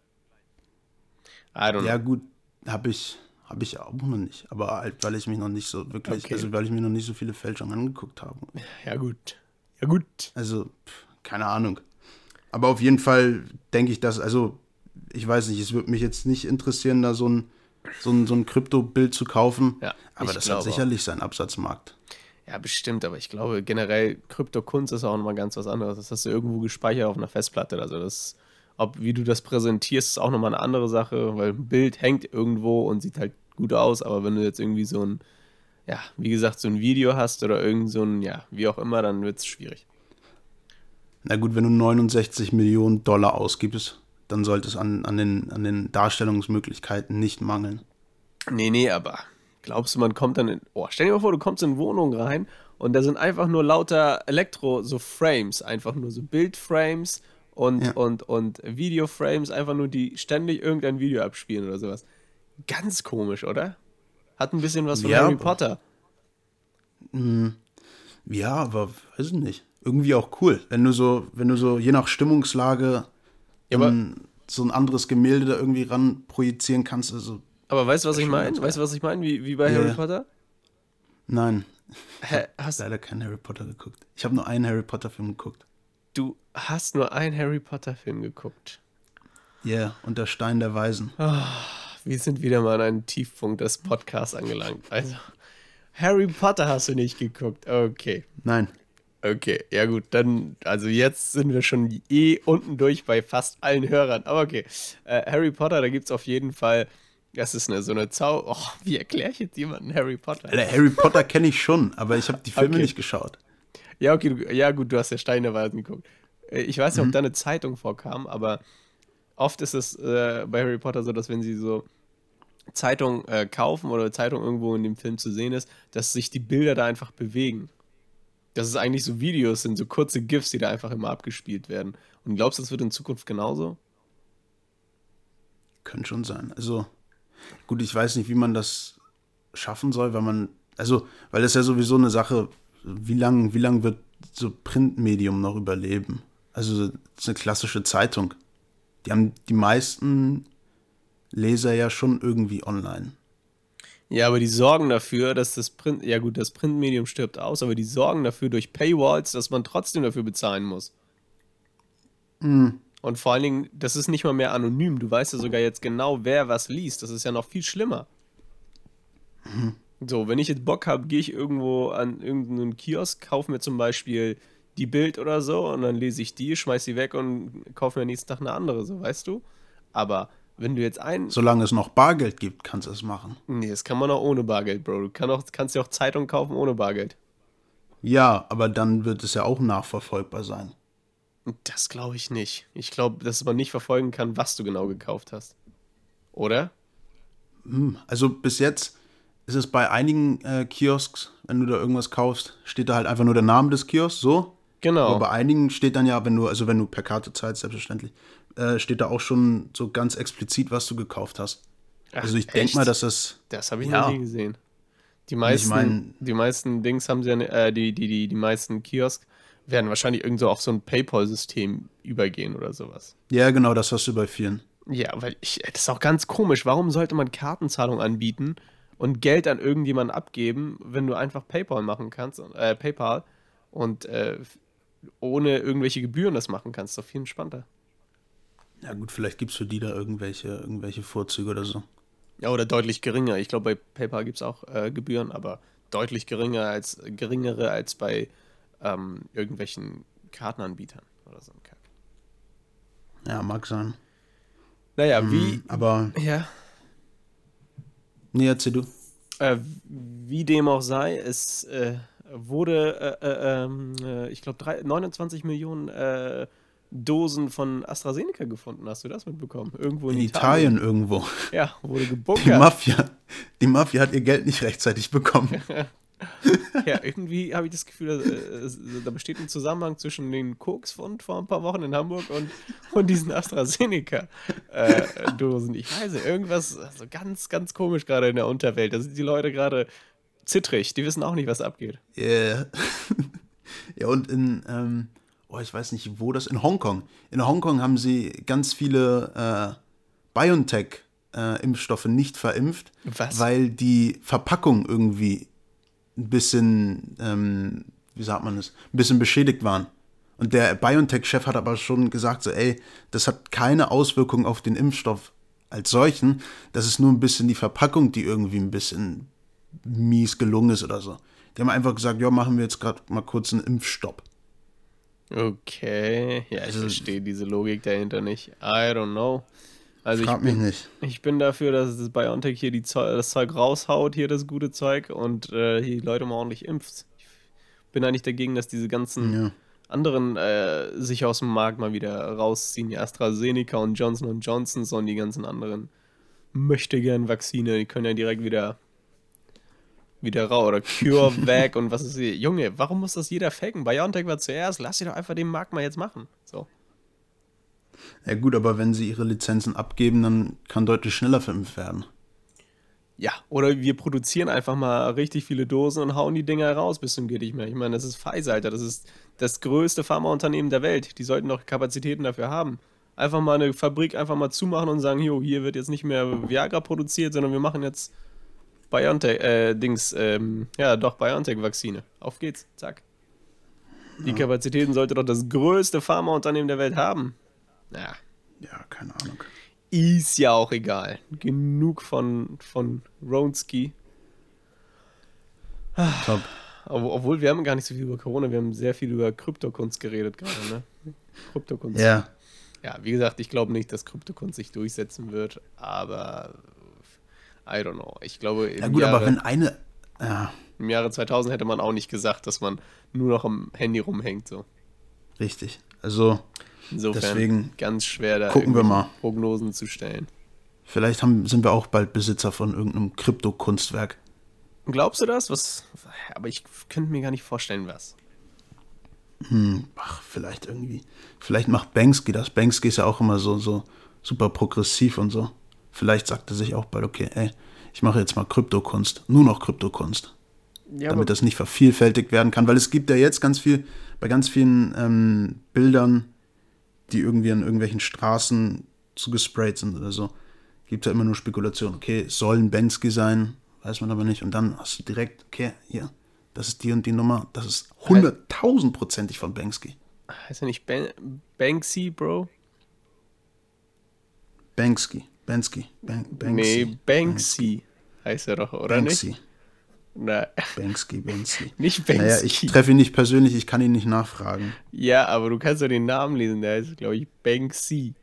[SPEAKER 2] I don't know.
[SPEAKER 1] Ja, gut, habe ich, hab ich auch noch nicht. Aber halt, weil ich mich noch nicht so wirklich,
[SPEAKER 2] Okay.
[SPEAKER 1] also weil ich mir noch nicht so viele Fälschungen angeguckt habe.
[SPEAKER 2] Ja, gut. Ja, gut.
[SPEAKER 1] Also, pff, keine Ahnung. Aber auf jeden Fall denke ich, dass, also, ich weiß nicht, es würde mich jetzt nicht interessieren, da so ein, so ein, so ein Krypto-Bild zu kaufen.
[SPEAKER 2] Ja,
[SPEAKER 1] aber das hat sicherlich seinen Absatzmarkt.
[SPEAKER 2] Ja, bestimmt, aber ich glaube generell Kryptokunst ist auch nochmal ganz was anderes. Das hast du irgendwo gespeichert auf einer Festplatte. Also das, ob wie du das präsentierst, ist auch nochmal eine andere Sache, weil ein Bild hängt irgendwo und sieht halt gut aus, aber wenn du jetzt irgendwie so ein, ja, wie gesagt, so ein Video hast oder irgend so ein, ja, wie auch immer, dann wird es schwierig.
[SPEAKER 1] Na gut, wenn du 69 Millionen Dollar ausgibst, dann sollte es an, an, den, an den Darstellungsmöglichkeiten nicht mangeln.
[SPEAKER 2] Nee, nee, aber glaubst du, man kommt dann in. Oh, stell dir mal vor, du kommst in Wohnung rein und da sind einfach nur lauter Elektro, so Frames, einfach nur so Bildframes und, ja. und, und Videoframes, einfach nur die ständig irgendein Video abspielen oder sowas. Ganz komisch, oder? Hat ein bisschen was von ja, Harry Potter.
[SPEAKER 1] Mh, ja, aber weiß ich nicht. Irgendwie auch cool, wenn du so, wenn du so je nach Stimmungslage ja, um, so ein anderes Gemälde da irgendwie ran projizieren kannst. Also,
[SPEAKER 2] aber weißt du, was ich meine? Weißt du, was ich meine? Wie, wie bei yeah. Harry Potter?
[SPEAKER 1] Nein. Hä, hast leider keinen Harry Potter geguckt. Ich habe nur einen Harry Potter Film geguckt.
[SPEAKER 2] Du hast nur einen Harry Potter Film geguckt.
[SPEAKER 1] Ja, yeah, und der Stein der Weisen.
[SPEAKER 2] Oh, wir sind wieder mal an einem Tiefpunkt des Podcasts angelangt. Also, Harry Potter hast du nicht geguckt. Okay.
[SPEAKER 1] Nein.
[SPEAKER 2] Okay, ja gut, dann, also jetzt sind wir schon eh unten durch bei fast allen Hörern. Aber okay, äh, Harry Potter, da gibt es auf jeden Fall, das ist eine, so eine Zau... Oh, wie erkläre ich jetzt jemanden Harry Potter?
[SPEAKER 1] Alter, Harry Potter kenne ich schon, aber ich habe die Filme okay. nicht geschaut.
[SPEAKER 2] Ja, okay, du, ja gut, du hast ja Steineweisen geguckt. Äh, ich weiß nicht, mhm. ob da eine Zeitung vorkam, aber oft ist es äh, bei Harry Potter so, dass wenn sie so Zeitung äh, kaufen oder Zeitung irgendwo in dem Film zu sehen ist, dass sich die Bilder da einfach bewegen dass es eigentlich so Videos sind, so kurze GIFs, die da einfach immer abgespielt werden. Und glaubst du, das wird in Zukunft genauso?
[SPEAKER 1] Könnte schon sein. Also, gut, ich weiß nicht, wie man das schaffen soll, weil man, also, weil das ja sowieso eine Sache, wie lange wie lang wird so Printmedium noch überleben? Also, das ist eine klassische Zeitung. Die haben die meisten Leser ja schon irgendwie online.
[SPEAKER 2] Ja, aber die sorgen dafür, dass das Print, ja gut, das Printmedium stirbt aus, aber die sorgen dafür durch Paywalls, dass man trotzdem dafür bezahlen muss. Mhm. Und vor allen Dingen, das ist nicht mal mehr anonym. Du weißt ja sogar jetzt genau, wer was liest. Das ist ja noch viel schlimmer. Mhm. So, wenn ich jetzt Bock habe, gehe ich irgendwo an irgendeinen Kiosk, kaufe mir zum Beispiel die Bild oder so und dann lese ich die, schmeiß sie weg und kaufe mir nächsten Tag eine andere, so weißt du. Aber wenn du jetzt ein.
[SPEAKER 1] Solange es noch Bargeld gibt, kannst du es machen.
[SPEAKER 2] Nee, das kann man auch ohne Bargeld, Bro. Du kann auch, kannst ja auch Zeitung kaufen ohne Bargeld.
[SPEAKER 1] Ja, aber dann wird es ja auch nachverfolgbar sein.
[SPEAKER 2] Das glaube ich nicht. Ich glaube, dass man nicht verfolgen kann, was du genau gekauft hast. Oder?
[SPEAKER 1] Hm, also bis jetzt ist es bei einigen äh, Kiosks, wenn du da irgendwas kaufst, steht da halt einfach nur der Name des Kiosks, so.
[SPEAKER 2] Genau.
[SPEAKER 1] Aber bei einigen steht dann ja, wenn du, also wenn du per Karte zahlst, selbstverständlich, äh, steht da auch schon so ganz explizit, was du gekauft hast. Ach, also ich denke mal, dass das.
[SPEAKER 2] Das habe ich ja. noch nie gesehen. Die meisten, ich mein, die meisten Dings haben sie ja, äh, die, die, die, die meisten Kiosk werden wahrscheinlich irgendwo auf so ein PayPal-System übergehen oder sowas.
[SPEAKER 1] Ja, genau, das hast du bei vielen.
[SPEAKER 2] Ja, weil ich, das ist auch ganz komisch. Warum sollte man Kartenzahlung anbieten und Geld an irgendjemanden abgeben, wenn du einfach PayPal machen kannst, äh, PayPal und äh, ohne irgendwelche Gebühren das machen kannst? Das ist doch viel entspannter.
[SPEAKER 1] Ja, gut, vielleicht gibt es für die da irgendwelche, irgendwelche Vorzüge oder so.
[SPEAKER 2] Ja, oder deutlich geringer. Ich glaube, bei PayPal gibt es auch äh, Gebühren, aber deutlich geringer als, geringere als bei ähm, irgendwelchen Kartenanbietern oder so ein Kack.
[SPEAKER 1] Ja, mag sein.
[SPEAKER 2] Naja, mhm, wie.
[SPEAKER 1] Aber.
[SPEAKER 2] Ja.
[SPEAKER 1] Nee, erzähl du.
[SPEAKER 2] Äh, wie dem auch sei, es äh, wurde, äh, äh ähm, äh ich glaube, 29 Millionen Dosen von AstraZeneca gefunden. Hast du das mitbekommen? Irgendwo in, in Italien.
[SPEAKER 1] Italien. irgendwo.
[SPEAKER 2] Ja, wurde gebunkert.
[SPEAKER 1] Die Mafia, die Mafia hat ihr Geld nicht rechtzeitig bekommen.
[SPEAKER 2] ja, irgendwie habe ich das Gefühl, äh, da besteht ein Zusammenhang zwischen den Koksfund vor ein paar Wochen in Hamburg und, und diesen AstraZeneca-Dosen. Äh, ich weiß nicht, irgendwas also ganz, ganz komisch gerade in der Unterwelt. Da sind die Leute gerade zittrig. Die wissen auch nicht, was abgeht.
[SPEAKER 1] Ja. Yeah. ja, und in. Ähm oh, ich weiß nicht, wo das, in Hongkong. In Hongkong haben sie ganz viele äh, BioNTech-Impfstoffe äh, nicht verimpft,
[SPEAKER 2] Was?
[SPEAKER 1] weil die Verpackung irgendwie ein bisschen, ähm, wie sagt man das, ein bisschen beschädigt waren. Und der BioNTech-Chef hat aber schon gesagt, so, ey, das hat keine Auswirkung auf den Impfstoff als solchen. Das ist nur ein bisschen die Verpackung, die irgendwie ein bisschen mies gelungen ist oder so. Die haben einfach gesagt, ja, machen wir jetzt gerade mal kurz einen Impfstopp.
[SPEAKER 2] Okay, ja, ich
[SPEAKER 1] Also-
[SPEAKER 2] verstehe diese Logik dahinter nicht. I don't know. Also ich
[SPEAKER 1] Frag mich
[SPEAKER 2] bin,
[SPEAKER 1] nicht.
[SPEAKER 2] ich bin dafür, dass das BioNTech hier die Zeug, das Zeug raushaut, hier das gute Zeug und äh, die Leute mal ordentlich impft. Ich bin eigentlich dagegen, dass diese ganzen
[SPEAKER 1] Ja.
[SPEAKER 2] anderen äh, sich aus dem Markt mal wieder rausziehen. Die AstraZeneca und Johnson Johnson und die ganzen anderen möchte gern Vakzine, die können ja direkt wieder wieder raus. Oder CureVac und was ist hier. Junge, warum muss das jeder faken? BioNTech war zuerst, lass sie doch einfach den Markt mal jetzt machen. So.
[SPEAKER 1] ja, gut, aber wenn sie ihre Lizenzen abgeben, dann kann deutlich schneller verimpft werden.
[SPEAKER 2] Ja, oder wir produzieren einfach mal richtig viele Dosen und hauen die Dinger raus bis zum geht nicht mehr. Ich meine, das ist Pfizer, Alter. Das ist das größte Pharmaunternehmen der Welt. Die sollten doch Kapazitäten dafür haben. Einfach mal eine Fabrik einfach mal zumachen und sagen, jo, hier wird jetzt nicht mehr Viagra produziert, sondern wir machen jetzt BioNTech, äh, Dings, ähm, ja, doch, BioNTech-Vakzine. Auf geht's, zack. Die Kapazitäten sollte doch das größte Pharmaunternehmen der Welt haben. Ja,
[SPEAKER 1] Ja, keine Ahnung.
[SPEAKER 2] ist ja auch egal. Genug von, von Ronski.
[SPEAKER 1] Top.
[SPEAKER 2] Ob- Obwohl, wir haben gar nicht so viel über Corona, wir haben sehr viel über Kryptokunst geredet gerade, ne? Kryptokunst.
[SPEAKER 1] Ja,
[SPEAKER 2] Ja, wie gesagt, ich glaube nicht, dass Kryptokunst sich durchsetzen wird, aber I don't know. Ich glaube, im,
[SPEAKER 1] ja gut,
[SPEAKER 2] Jahre,
[SPEAKER 1] aber wenn eine, ja,
[SPEAKER 2] im Jahre 2000 hätte man auch nicht gesagt, dass man nur noch am Handy rumhängt. So.
[SPEAKER 1] richtig. Also,
[SPEAKER 2] Insofern
[SPEAKER 1] Deswegen
[SPEAKER 2] ganz schwer, da
[SPEAKER 1] gucken wir mal.
[SPEAKER 2] Prognosen zu stellen.
[SPEAKER 1] vielleicht haben, sind wir auch bald Besitzer von irgendeinem Krypto-Kunstwerk.
[SPEAKER 2] Glaubst du das? Was? Aber ich könnte mir gar nicht vorstellen, was.
[SPEAKER 1] Ach, vielleicht irgendwie. Vielleicht macht Banksy das. Banksy ist ja auch immer so, so super progressiv und so. Vielleicht sagt er sich auch bald, okay, ey, ich mache jetzt mal Kryptokunst. Nur noch Kryptokunst.
[SPEAKER 2] Ja,
[SPEAKER 1] damit das nicht vervielfältigt werden kann. Weil es gibt ja jetzt ganz viel, bei ganz vielen ähm, Bildern, die irgendwie an irgendwelchen Straßen zugesprayt sind oder so, gibt es ja immer nur Spekulation. Okay, soll ein Banksy sein, weiß man aber nicht. Und dann hast du direkt, okay, hier, das ist die und die Nummer, das ist hunderttausendprozentig von Banksy.
[SPEAKER 2] heißt er nicht ben Banksy, Bro?
[SPEAKER 1] Banksy, Banksy, Ban Banksy.
[SPEAKER 2] Nee, Banksy heißt er doch, oder
[SPEAKER 1] Banksy,
[SPEAKER 2] nicht? Na,
[SPEAKER 1] Banksy, Banksy.
[SPEAKER 2] nicht Banksy.
[SPEAKER 1] Naja, ich treffe ihn nicht persönlich, ich kann ihn nicht nachfragen.
[SPEAKER 2] ja, aber du kannst ja den Namen lesen, der heißt, glaube ich, Banksy.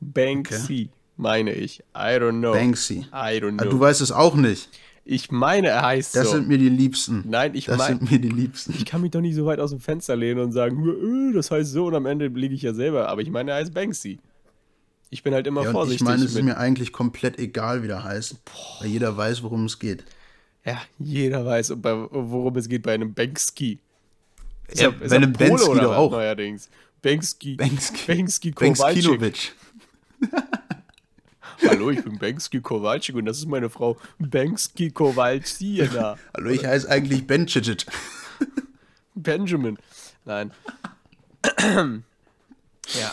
[SPEAKER 2] Banksy, meine ich. I don't know.
[SPEAKER 1] Banksy.
[SPEAKER 2] I don't
[SPEAKER 1] Ah,
[SPEAKER 2] know.
[SPEAKER 1] Du weißt es auch nicht.
[SPEAKER 2] ich meine, er heißt
[SPEAKER 1] Das
[SPEAKER 2] so.
[SPEAKER 1] sind mir die Liebsten.
[SPEAKER 2] Nein, ich
[SPEAKER 1] Das
[SPEAKER 2] mein-
[SPEAKER 1] sind mir die Liebsten.
[SPEAKER 2] ich kann mich doch nicht so weit aus dem Fenster lehnen und sagen, "Äh, das heißt so und am Ende liege ich ja selber. Aber ich meine, er heißt Banksy. Ich bin halt immer
[SPEAKER 1] Ja,
[SPEAKER 2] vorsichtig.
[SPEAKER 1] ich meine, es ist mir eigentlich komplett egal, wie der heißt. Weil jeder weiß, worum es geht.
[SPEAKER 2] ja, jeder weiß, worum es geht bei einem Banksy. Ist
[SPEAKER 1] Ja,
[SPEAKER 2] er- ist
[SPEAKER 1] bei einem
[SPEAKER 2] oder
[SPEAKER 1] doch auch.
[SPEAKER 2] Neuerdings. Banksy.
[SPEAKER 1] Banksy.
[SPEAKER 2] Banksy Kowalczyk. Hallo, ich bin Banksy Kowalczyk und das ist meine Frau Banksy Kowalczyna.
[SPEAKER 1] Hallo, ich heiße eigentlich Ben Chidget.
[SPEAKER 2] Benjamin. Nein. ja,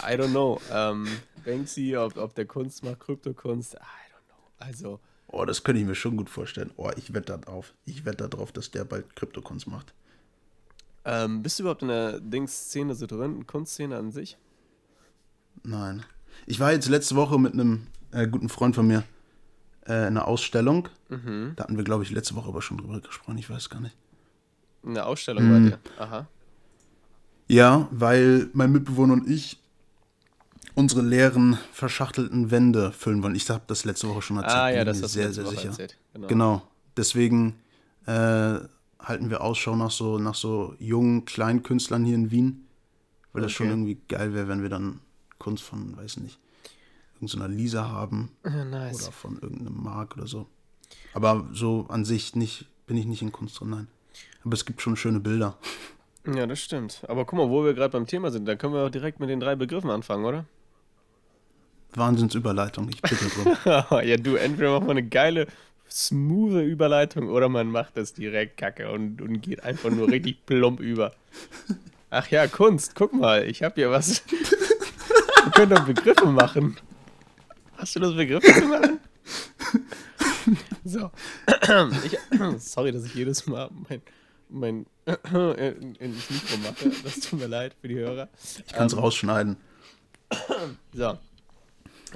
[SPEAKER 2] I don't know. Ähm, Banksy, ob, ob der Kunst macht, Kryptokunst, I don't know. Also,
[SPEAKER 1] Oh, das könnte ich mir schon gut vorstellen. Oh, ich wette da drauf. Ich wette darauf, dass der bald Kryptokunst macht.
[SPEAKER 2] ähm, bist du überhaupt in der Dings-Szene so drin, Kunstszene an sich?
[SPEAKER 1] Nein. Ich war jetzt letzte Woche mit einem äh, guten Freund von mir äh, in einer Ausstellung.
[SPEAKER 2] Mhm.
[SPEAKER 1] Da hatten wir, glaube ich, letzte Woche aber schon drüber gesprochen. Ich weiß gar nicht.
[SPEAKER 2] Eine Ausstellung
[SPEAKER 1] Hm.
[SPEAKER 2] bei dir. Aha.
[SPEAKER 1] Ja, weil mein Mitbewohner und ich unsere leeren, verschachtelten Wände füllen wollen. Ich habe das letzte Woche schon erzählt.
[SPEAKER 2] Ah, ja,
[SPEAKER 1] bin
[SPEAKER 2] das du
[SPEAKER 1] sehr, sehr
[SPEAKER 2] Woche
[SPEAKER 1] sicher.
[SPEAKER 2] erzählt. Genau.
[SPEAKER 1] Genau. Deswegen äh, halten wir Ausschau nach so, nach so jungen, kleinen Künstlern hier in Wien. Weil das schon
[SPEAKER 2] Okay.
[SPEAKER 1] irgendwie geil wäre, wenn wir dann Kunst von, weiß nicht, irgendeiner Lisa haben
[SPEAKER 2] nice.
[SPEAKER 1] oder von irgendeinem Mark oder so. Aber so an sich nicht, bin ich nicht in Kunst drin, nein. Aber es gibt schon schöne Bilder.
[SPEAKER 2] Ja, das stimmt. Aber guck mal, wo wir gerade beim Thema sind, dann können wir auch direkt mit den drei Begriffen anfangen, oder?
[SPEAKER 1] Wahnsinnsüberleitung, ich bitte drum.
[SPEAKER 2] ja, du, entweder macht man eine geile, smooth Überleitung oder man macht das direkt kacke und, und geht einfach nur richtig plump über. Ach ja, Kunst, guck mal, ich hab hier was. wir können doch Begriffe machen. Hast du das Begriffe zu machen? so. ich, sorry, dass ich jedes Mal mein, mein in, ins Mikro mache. Das tut mir leid für die Hörer.
[SPEAKER 1] Ich kann es
[SPEAKER 2] Ähm,
[SPEAKER 1] rausschneiden.
[SPEAKER 2] So.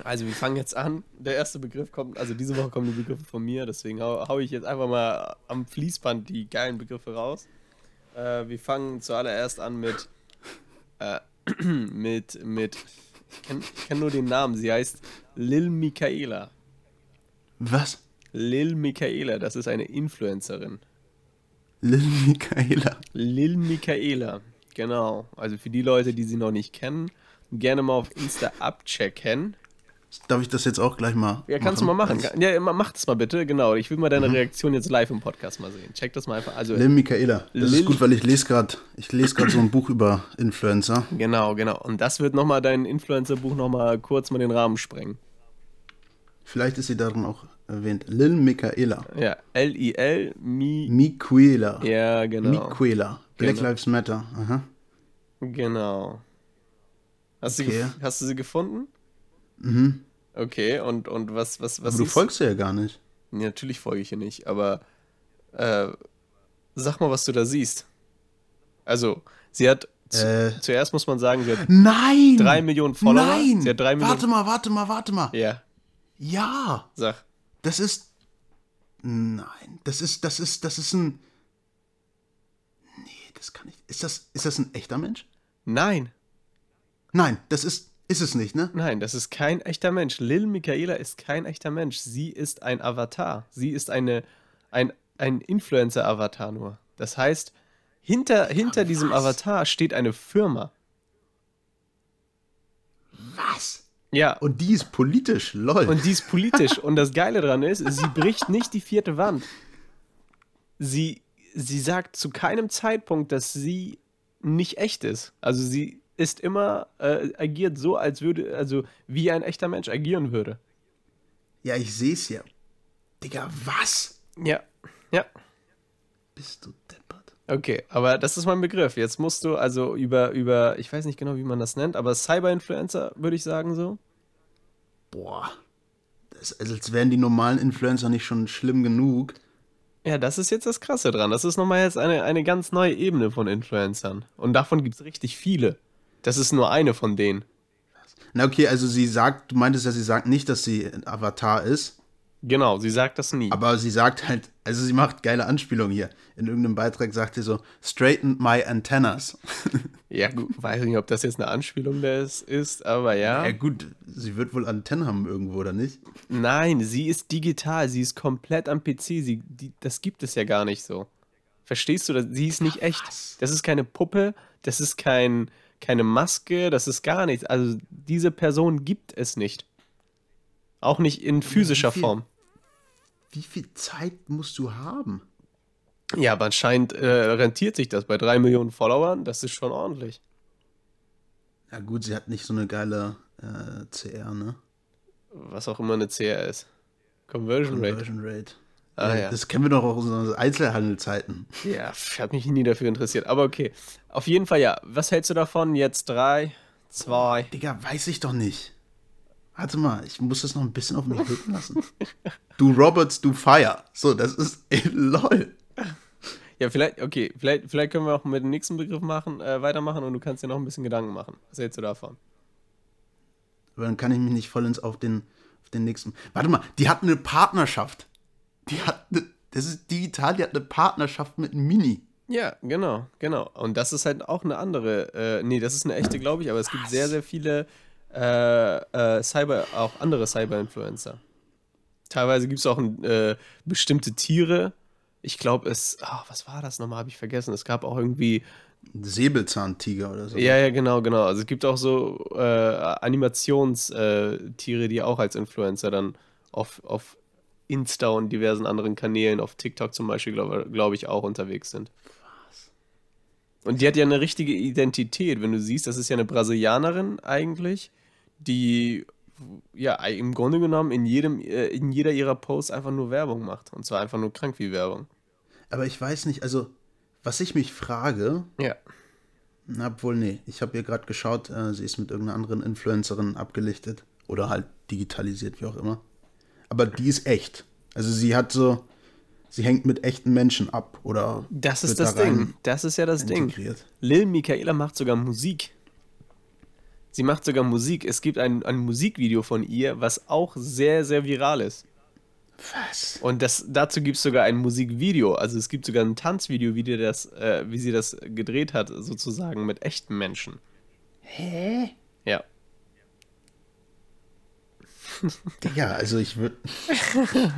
[SPEAKER 2] Also wir fangen jetzt an. Der erste Begriff kommt, also diese Woche kommen die Begriffe von mir, deswegen hau, hau ich jetzt einfach mal am Fließband die geilen Begriffe raus. Äh, wir fangen zuallererst an mit, äh, mit, mit, ich kenne kenn nur den Namen, sie heißt Lil Michaela.
[SPEAKER 1] Was?
[SPEAKER 2] Lil Michaela, das ist eine Influencerin.
[SPEAKER 1] Lil Michaela.
[SPEAKER 2] Lil Michaela, genau. Also für die Leute, die sie noch nicht kennen, gerne mal auf Insta abchecken.
[SPEAKER 1] Darf ich das jetzt auch gleich mal
[SPEAKER 2] Ja, kannst
[SPEAKER 1] machen?
[SPEAKER 2] du mal machen. Ja, ma- mach das mal bitte, genau. Ich will mal
[SPEAKER 1] Mhm.
[SPEAKER 2] deine Reaktion jetzt live im Podcast mal sehen. Check das mal einfach. Also,
[SPEAKER 1] Lil Michaela. Das
[SPEAKER 2] Lil-
[SPEAKER 1] ist gut, weil ich lese gerade ich lese gerade so ein Buch über Influencer.
[SPEAKER 2] genau, genau. Und das wird nochmal dein Influencer-Buch nochmal kurz mal den Rahmen sprengen.
[SPEAKER 1] Vielleicht ist sie darin auch erwähnt. Lil Michaela.
[SPEAKER 2] Ja, L-I-L, Mi.
[SPEAKER 1] Miquela.
[SPEAKER 2] Ja, genau.
[SPEAKER 1] Miquela. Black
[SPEAKER 2] Genau.
[SPEAKER 1] Lives Matter. Aha.
[SPEAKER 2] Genau. Hast, du,
[SPEAKER 1] Okay.
[SPEAKER 2] gef- hast du sie gefunden?
[SPEAKER 1] Mhm.
[SPEAKER 2] Okay, und, und was, was, was
[SPEAKER 1] Aber du folgst ja gar nicht.
[SPEAKER 2] Nee, natürlich folge ich ihr nicht, aber äh, sag mal, was du da siehst. Also, sie hat. Zu,
[SPEAKER 1] Äh.
[SPEAKER 2] Zuerst muss man sagen, sie hat
[SPEAKER 1] Nein!
[SPEAKER 2] drei Millionen Follower.
[SPEAKER 1] Nein!
[SPEAKER 2] Sie hat drei Millionen.
[SPEAKER 1] Warte mal, warte mal, warte mal.
[SPEAKER 2] Ja,
[SPEAKER 1] Ja!
[SPEAKER 2] sag.
[SPEAKER 1] Das ist. Nein, das ist, das ist, das ist ein. Nee, das kann nicht. Ist das, ist das ein echter Mensch?
[SPEAKER 2] Nein,
[SPEAKER 1] Nein, das ist, ist es nicht, ne?
[SPEAKER 2] nein, das ist kein echter Mensch. Lil Michaela ist kein echter Mensch. Sie ist ein Avatar. Sie ist eine, ein, ein Influencer-Avatar nur. Das heißt, hinter, hinter diesem
[SPEAKER 1] was?
[SPEAKER 2] Avatar steht eine Firma.
[SPEAKER 1] Was?
[SPEAKER 2] Ja,
[SPEAKER 1] Und die ist politisch, lol.
[SPEAKER 2] Und die ist politisch. Und das Geile daran ist, sie bricht nicht die vierte Wand. Sie, sie sagt zu keinem Zeitpunkt, dass sie nicht echt ist. Also sie ist immer, äh, agiert so, als würde, also wie ein echter Mensch agieren würde.
[SPEAKER 1] ja, ich seh's ja. Digga, was?
[SPEAKER 2] Ja, ja.
[SPEAKER 1] Bist du deppert?
[SPEAKER 2] Okay, aber das ist mein Begriff. Jetzt musst du also über, über, ich weiß nicht genau, wie man das nennt, aber Cyber-Influencer, würde ich sagen so.
[SPEAKER 1] Boah. Das, also als wären die normalen Influencer nicht schon schlimm genug.
[SPEAKER 2] Ja, das ist jetzt das Krasse dran. Das ist nochmal jetzt eine, eine ganz neue Ebene von Influencern. Und davon gibt es richtig viele. Das ist nur eine von denen.
[SPEAKER 1] Na okay, also sie sagt, du meintest ja, sie sagt nicht, dass sie ein Avatar ist,
[SPEAKER 2] Genau, sie sagt das nie.
[SPEAKER 1] aber sie sagt halt, also sie macht geile Anspielungen hier. In irgendeinem Beitrag sagt sie so, straighten my antennas.
[SPEAKER 2] ja, gut, weiß nicht, ob das jetzt eine Anspielung des ist, aber ja.
[SPEAKER 1] Ja gut, sie wird wohl Antennen haben irgendwo, oder nicht?
[SPEAKER 2] Nein, sie ist digital, sie ist komplett am PC. Sie, die, das gibt es ja gar nicht so. Verstehst du? Sie ist nicht echt.
[SPEAKER 1] was?
[SPEAKER 2] Das ist keine Puppe, das ist kein, keine Maske, das ist gar nichts. Also diese Person gibt es nicht. Auch nicht in physischer
[SPEAKER 1] viel?
[SPEAKER 2] Form.
[SPEAKER 1] Wie viel Zeit musst du haben?
[SPEAKER 2] Ja, aber anscheinend äh, rentiert sich das bei drei Millionen Followern. Das ist schon ordentlich.
[SPEAKER 1] Ja gut, sie hat nicht so eine geile äh, CR, ne?
[SPEAKER 2] Was auch immer eine CR ist. Conversion Rate.
[SPEAKER 1] Conversion Rate.
[SPEAKER 2] Ah,
[SPEAKER 1] ja. Das kennen wir doch aus unseren Einzelhandelzeiten.
[SPEAKER 2] Ja, hat mich nie dafür interessiert. Aber okay. Auf jeden Fall ja. Was hältst du davon? Jetzt drei, zwei.
[SPEAKER 1] Digga, weiß ich doch nicht. Warte mal, ich muss das noch ein bisschen auf mich wirken lassen. du Roberts, du Fire. So, das ist ey, lol.
[SPEAKER 2] Ja, vielleicht, okay, vielleicht, vielleicht können wir auch mit dem nächsten Begriff machen, äh, weitermachen und du kannst dir noch ein bisschen Gedanken machen. Was hältst du davon?
[SPEAKER 1] Aber dann kann ich mich nicht vollends auf den, auf den nächsten. Warte mal, die hat eine Partnerschaft. Die hat eine, das ist digital, die hat eine Partnerschaft mit Mini.
[SPEAKER 2] Ja, genau, genau. Und das ist halt auch eine andere, äh, nee, das ist eine echte, glaube ich, aber es gibt sehr, sehr viele äh, äh, Cyber, auch andere Cyber-Influencer. Teilweise gibt es auch äh, bestimmte Tiere. Ich glaube, es, ah, was war das nochmal? Habe ich vergessen. Es gab auch irgendwie,
[SPEAKER 1] Säbelzahntiger oder so.
[SPEAKER 2] ja, ja, genau, genau. Also es gibt auch so äh, Animationstiere, die auch als Influencer dann auf, auf Insta und diversen anderen Kanälen, auf TikTok zum Beispiel, glaube glaub ich, auch unterwegs sind. Und die hat ja eine richtige Identität, wenn du siehst, das ist ja eine Brasilianerin eigentlich, die ja im Grunde genommen in jedem, äh, in jeder ihrer Posts einfach nur Werbung macht. Und zwar einfach nur krank wie Werbung.
[SPEAKER 1] Aber ich weiß nicht, also, was ich mich frage,
[SPEAKER 2] Ja.
[SPEAKER 1] na, obwohl, nee, ich habe ihr gerade geschaut, äh, sie ist mit irgendeiner anderen Influencerin abgelichtet. Oder halt digitalisiert, wie auch immer. Aber die ist echt. Also sie hat so, sie hängt mit echten Menschen ab. Oder
[SPEAKER 2] Das ist das
[SPEAKER 1] da
[SPEAKER 2] Ding. Das ist ja das Ding.
[SPEAKER 1] integriert.
[SPEAKER 2] Lil Michaela macht sogar Musik. Sie macht sogar Musik. Es gibt ein, ein Musikvideo von ihr, was auch sehr, sehr viral ist.
[SPEAKER 1] Was?
[SPEAKER 2] Und das, dazu gibt es sogar ein Musikvideo. Also es gibt sogar ein Tanzvideo, wie, die das, äh, wie sie das gedreht hat, sozusagen mit echten Menschen.
[SPEAKER 1] Hä?
[SPEAKER 2] Ja.
[SPEAKER 1] Ja, also ich würde.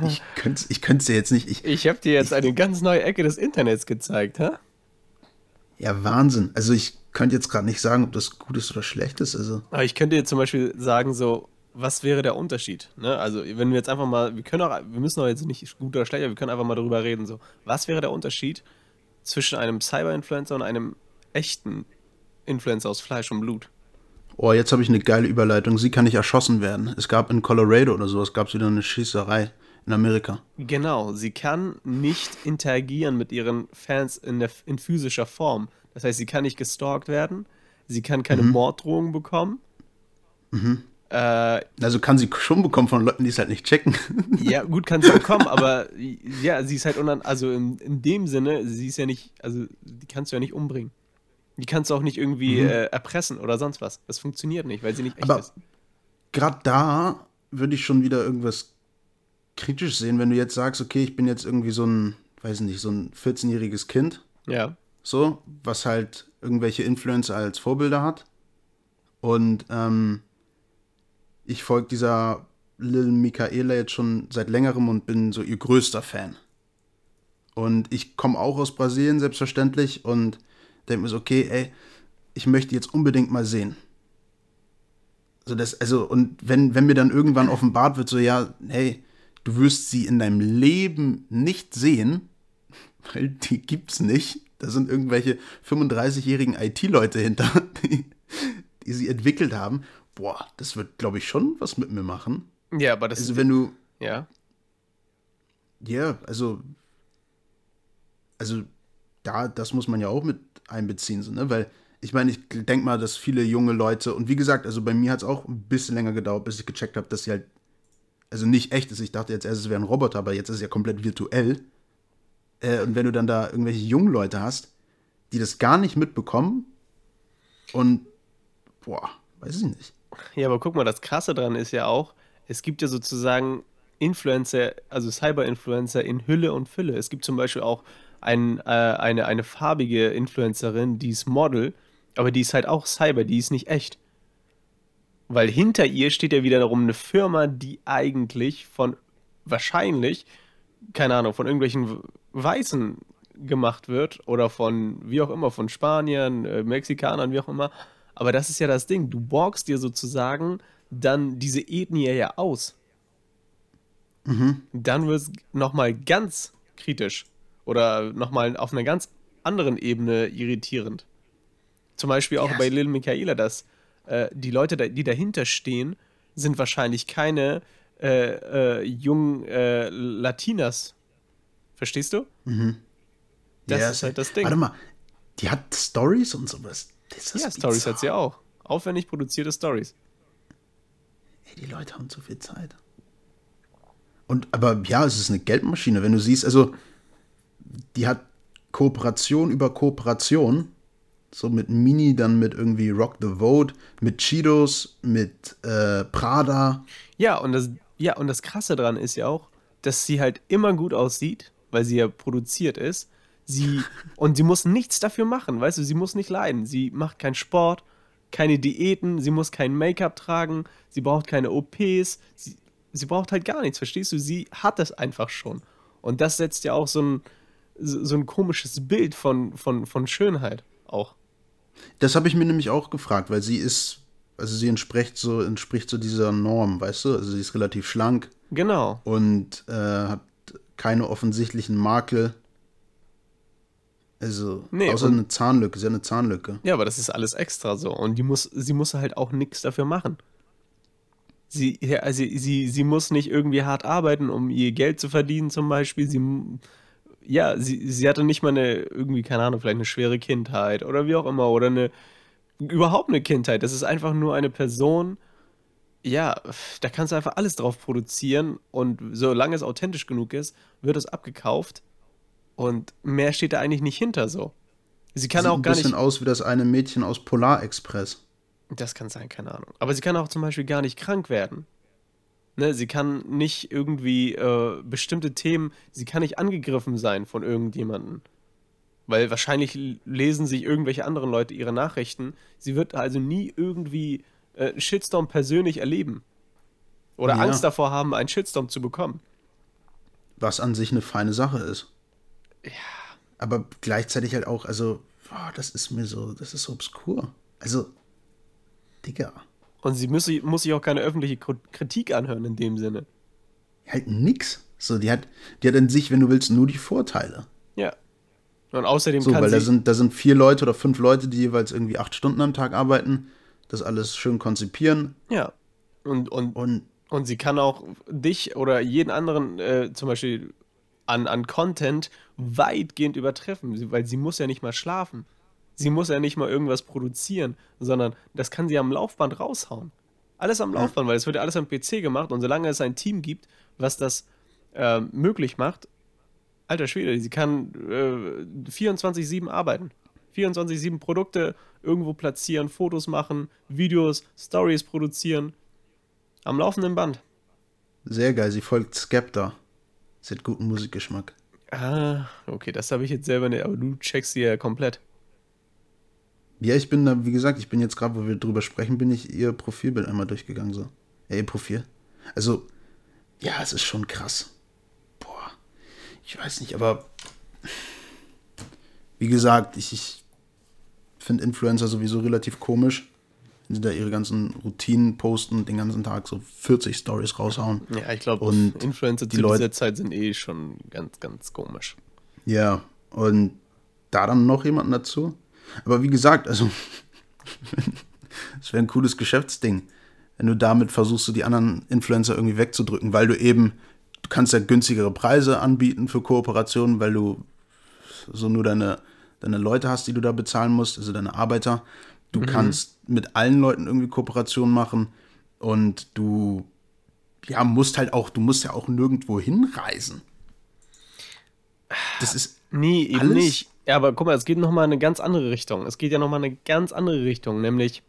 [SPEAKER 1] ich könnte ich es dir jetzt nicht. Ich,
[SPEAKER 2] Ich habe dir jetzt eine ganz neue Ecke des Internets gezeigt, hä?
[SPEAKER 1] ja, Wahnsinn. Also ich könnte jetzt gerade nicht sagen, ob das gut ist oder schlecht ist. Also.
[SPEAKER 2] Aber ich könnte dir zum Beispiel sagen, so, was wäre der Unterschied? Ne? Also, wenn wir jetzt einfach mal, wir können auch, wir müssen auch jetzt nicht gut oder schlecht, aber wir können einfach mal darüber reden, so, was wäre der Unterschied zwischen einem Cyber-Influencer und einem echten Influencer aus Fleisch und Blut?
[SPEAKER 1] Oh, jetzt habe ich eine geile Überleitung. Sie kann nicht erschossen werden. Es gab in Colorado oder sowas, gab es wieder eine Schießerei in Amerika.
[SPEAKER 2] Genau, sie kann nicht interagieren mit ihren Fans in, der, in physischer Form. Das heißt, sie kann nicht gestalkt werden, sie kann keine Morddrohungen bekommen. Äh,
[SPEAKER 1] Also kann sie schon bekommen von Leuten, die es halt nicht checken.
[SPEAKER 2] ja, gut, kann sie bekommen, aber ja, sie ist halt unan also in, in dem Sinne, sie ist ja nicht, also die kannst du ja nicht umbringen. Die kannst du auch nicht irgendwie äh, erpressen oder sonst was. Das funktioniert nicht, weil sie nicht echt
[SPEAKER 1] Aber
[SPEAKER 2] ist.
[SPEAKER 1] gerade da würde ich schon wieder irgendwas kritisch sehen, wenn du jetzt sagst, okay, ich bin jetzt irgendwie so ein, weiß nicht, so ein 14-jähriges Kind,
[SPEAKER 2] Ja.
[SPEAKER 1] so, was halt irgendwelche Influencer als Vorbilder hat. Und ähm, ich folge dieser Lil Michaela jetzt schon seit längerem und bin so ihr größter Fan. Und ich komme auch aus Brasilien, selbstverständlich, und denke mir so, okay, ey, ich möchte jetzt unbedingt mal sehen. So das, also, und wenn, wenn mir dann irgendwann offenbart wird, so, ja, hey, du wirst sie in deinem Leben nicht sehen, weil die gibt's nicht. Da sind irgendwelche 35-jährigen IT-Leute hinter, die, die sie entwickelt haben. Boah, das wird, glaube ich, schon was mit mir machen.
[SPEAKER 2] Ja, aber das
[SPEAKER 1] Also,
[SPEAKER 2] ist.
[SPEAKER 1] wenn du,
[SPEAKER 2] Ja.
[SPEAKER 1] ja, also, also, da, das muss man ja auch mit einbeziehen, so, ne? Weil, ich meine, ich denke mal, dass viele junge Leute, und wie gesagt, also bei mir hat es auch ein bisschen länger gedauert, bis ich gecheckt habe, dass sie halt, also nicht echt ist. Ich dachte jetzt erst, es wäre ein Roboter, aber jetzt ist es ja komplett virtuell. Äh, und wenn du dann da irgendwelche jungen Leute hast, die das gar nicht mitbekommen und, boah, weiß ich nicht.
[SPEAKER 2] Ja, aber guck mal, das Krasse dran ist ja auch, es gibt ja sozusagen Influencer, also Cyber-Influencer in Hülle und Fülle. Es gibt zum Beispiel auch ein, äh, eine, eine farbige Influencerin, die ist Model, aber die ist halt auch Cyber, die ist nicht echt. Weil hinter ihr steht ja wiederum eine Firma, die eigentlich von wahrscheinlich, keine Ahnung, von irgendwelchen Weißen gemacht wird oder von wie auch immer, von Spaniern, äh, Mexikanern, wie auch immer. Aber das ist ja das Ding. Du borgst dir sozusagen dann diese Ethnie ja aus. Dann wird es nochmal ganz kritisch oder nochmal auf einer ganz anderen Ebene irritierend. Zum Beispiel auch
[SPEAKER 1] Ja,
[SPEAKER 2] bei Lil Michaela, dass äh, die Leute, die dahinter stehen, sind wahrscheinlich keine äh, äh, jungen äh, Latinas. Verstehst du? Das
[SPEAKER 1] Ja,
[SPEAKER 2] ist halt das Ding.
[SPEAKER 1] Warte mal, die hat Stories und sowas. Das ist
[SPEAKER 2] Ja, Stories hat sie auch. Aufwendig produzierte Stories.
[SPEAKER 1] Ey, die Leute haben zu viel Zeit. Und aber ja, es ist eine Geldmaschine, wenn du siehst, also die hat Kooperation über Kooperation. So mit Mini, dann mit irgendwie Rock the Vote, mit Cheetos, mit äh, Prada.
[SPEAKER 2] Ja, und das, ja, und das Krasse dran ist ja auch, dass sie halt immer gut aussieht, weil sie ja produziert ist. Sie, und sie muss nichts dafür machen, weißt du, sie muss nicht leiden. Sie macht keinen Sport, keine Diäten, sie muss kein Make-up tragen, sie braucht keine OPs, sie, sie braucht halt gar nichts, verstehst du? Sie hat es einfach schon. Und das setzt ja auch so ein, so ein komisches Bild von, von, von Schönheit auch.
[SPEAKER 1] Das habe ich mir nämlich auch gefragt, weil sie ist, also sie entspricht so, entspricht so dieser Norm, weißt du? Also sie ist relativ schlank
[SPEAKER 2] Genau.
[SPEAKER 1] und äh, hat keine offensichtlichen Makel. Also,
[SPEAKER 2] Nee,
[SPEAKER 1] außer eine Zahnlücke, sie hat eine Zahnlücke.
[SPEAKER 2] Ja, aber das ist alles extra so. Und die muss, sie muss halt auch nichts dafür machen. Sie, also sie, sie muss nicht irgendwie hart arbeiten, um ihr Geld zu verdienen, zum Beispiel. Sie, ja, sie, sie hatte nicht mal eine, irgendwie, keine Ahnung, vielleicht eine schwere Kindheit oder wie auch immer. Oder eine, überhaupt eine Kindheit. Das ist einfach nur eine Person, ja, da kannst du einfach alles drauf produzieren und solange es authentisch genug ist, wird es abgekauft und mehr steht da eigentlich nicht hinter so. Sie kann
[SPEAKER 1] Sieht
[SPEAKER 2] auch
[SPEAKER 1] ein
[SPEAKER 2] gar
[SPEAKER 1] bisschen
[SPEAKER 2] nicht.
[SPEAKER 1] aus wie das eine Mädchen aus Polar Express.
[SPEAKER 2] Das kann sein, keine Ahnung. Aber sie kann auch zum Beispiel gar nicht krank werden. Ne, sie kann nicht irgendwie äh, bestimmte Themen, sie kann nicht angegriffen sein von irgendjemandem. Weil wahrscheinlich lesen sich irgendwelche anderen Leute ihre Nachrichten. Sie wird also nie irgendwie äh, Shitstorm persönlich erleben. Oder
[SPEAKER 1] Ja.
[SPEAKER 2] Angst davor haben, einen Shitstorm zu bekommen.
[SPEAKER 1] Was an sich eine feine Sache ist.
[SPEAKER 2] Ja.
[SPEAKER 1] Aber gleichzeitig halt auch, also, boah, das ist mir so, das ist so obskur. Also, Digga,
[SPEAKER 2] Und sie muss, sich- muss sich auch keine öffentliche Kr- Kritik anhören in dem Sinne.
[SPEAKER 1] halt nix. So, die hat, die hat in sich, wenn du willst, nur die Vorteile.
[SPEAKER 2] Ja. Und außerdem
[SPEAKER 1] So,
[SPEAKER 2] kann
[SPEAKER 1] weil
[SPEAKER 2] sie.
[SPEAKER 1] da sind, da sind vier Leute oder fünf Leute, die jeweils irgendwie acht Stunden am Tag arbeiten, das alles schön konzipieren
[SPEAKER 2] ja. Und, und,
[SPEAKER 1] und
[SPEAKER 2] und sie kann auch dich oder jeden anderen äh, zum Beispiel an, an Content weitgehend übertreffen, weil sie muss ja nicht mal schlafen. Sie muss ja nicht mal irgendwas produzieren, sondern das kann sie am Laufband raushauen. Alles am Laufband, weil es wird ja alles am PC gemacht und solange es ein Team gibt, was das äh, möglich macht, alter Schwede, sie kann äh, 24-7 arbeiten. 24-7 Produkte irgendwo platzieren, Fotos machen, Videos, Stories produzieren. Am laufenden Band.
[SPEAKER 1] sehr geil. Sie folgt Skepta. Sie hat guten Musikgeschmack.
[SPEAKER 2] Ah, okay, das habe ich jetzt selber nicht, aber du checkst sie ja komplett.
[SPEAKER 1] Ja, ich bin da, wie gesagt, ich bin jetzt gerade, wo wir drüber sprechen, bin ich ihr Profilbild einmal durchgegangen, so. Ja, ihr Profil. Also, ja, es ist schon krass. Boah, ich weiß nicht, aber wie gesagt, ich, ich finde Influencer sowieso relativ komisch. Wenn sie da ihre ganzen Routinen posten und den ganzen Tag so 40 Stories raushauen.
[SPEAKER 2] Ja, ich glaube, Influencer
[SPEAKER 1] die
[SPEAKER 2] zu
[SPEAKER 1] Leute-
[SPEAKER 2] dieser Zeit sind eh schon ganz, ganz komisch.
[SPEAKER 1] Ja, und da dann noch jemanden dazu. Aber wie gesagt, also, es wäre ein cooles Geschäftsding, wenn du damit versuchst, die anderen Influencer irgendwie wegzudrücken, weil du eben, du kannst ja günstigere Preise anbieten für Kooperationen, weil du so nur deine, deine Leute hast, die du da bezahlen musst, also deine Arbeiter. Du kannst mit allen Leuten irgendwie Kooperationen machen und du ja, musst halt auch, du musst ja auch nirgendwo hinreisen. Das ist
[SPEAKER 2] Nee, eben
[SPEAKER 1] Alles?
[SPEAKER 2] nicht. Ja, aber guck mal, es geht nochmal in eine ganz andere Richtung. Es geht ja nochmal in eine ganz andere Richtung, nämlich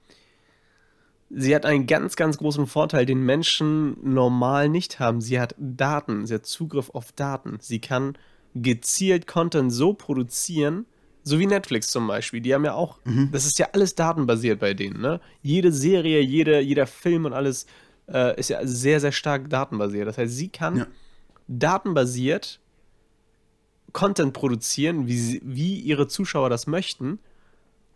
[SPEAKER 2] sie hat einen ganz, ganz großen Vorteil, den Menschen normal nicht haben. Sie hat Daten, sie hat Zugriff auf Daten. Sie kann gezielt Content so produzieren, so wie Netflix zum Beispiel. Die haben ja auch, das ist ja alles datenbasiert bei denen, ne? Jede Serie, jede, jeder Film und alles äh, ist ja sehr, sehr stark datenbasiert. Das heißt, sie kann
[SPEAKER 1] Ja.
[SPEAKER 2] datenbasiert Content produzieren, wie, sie, wie ihre Zuschauer das möchten.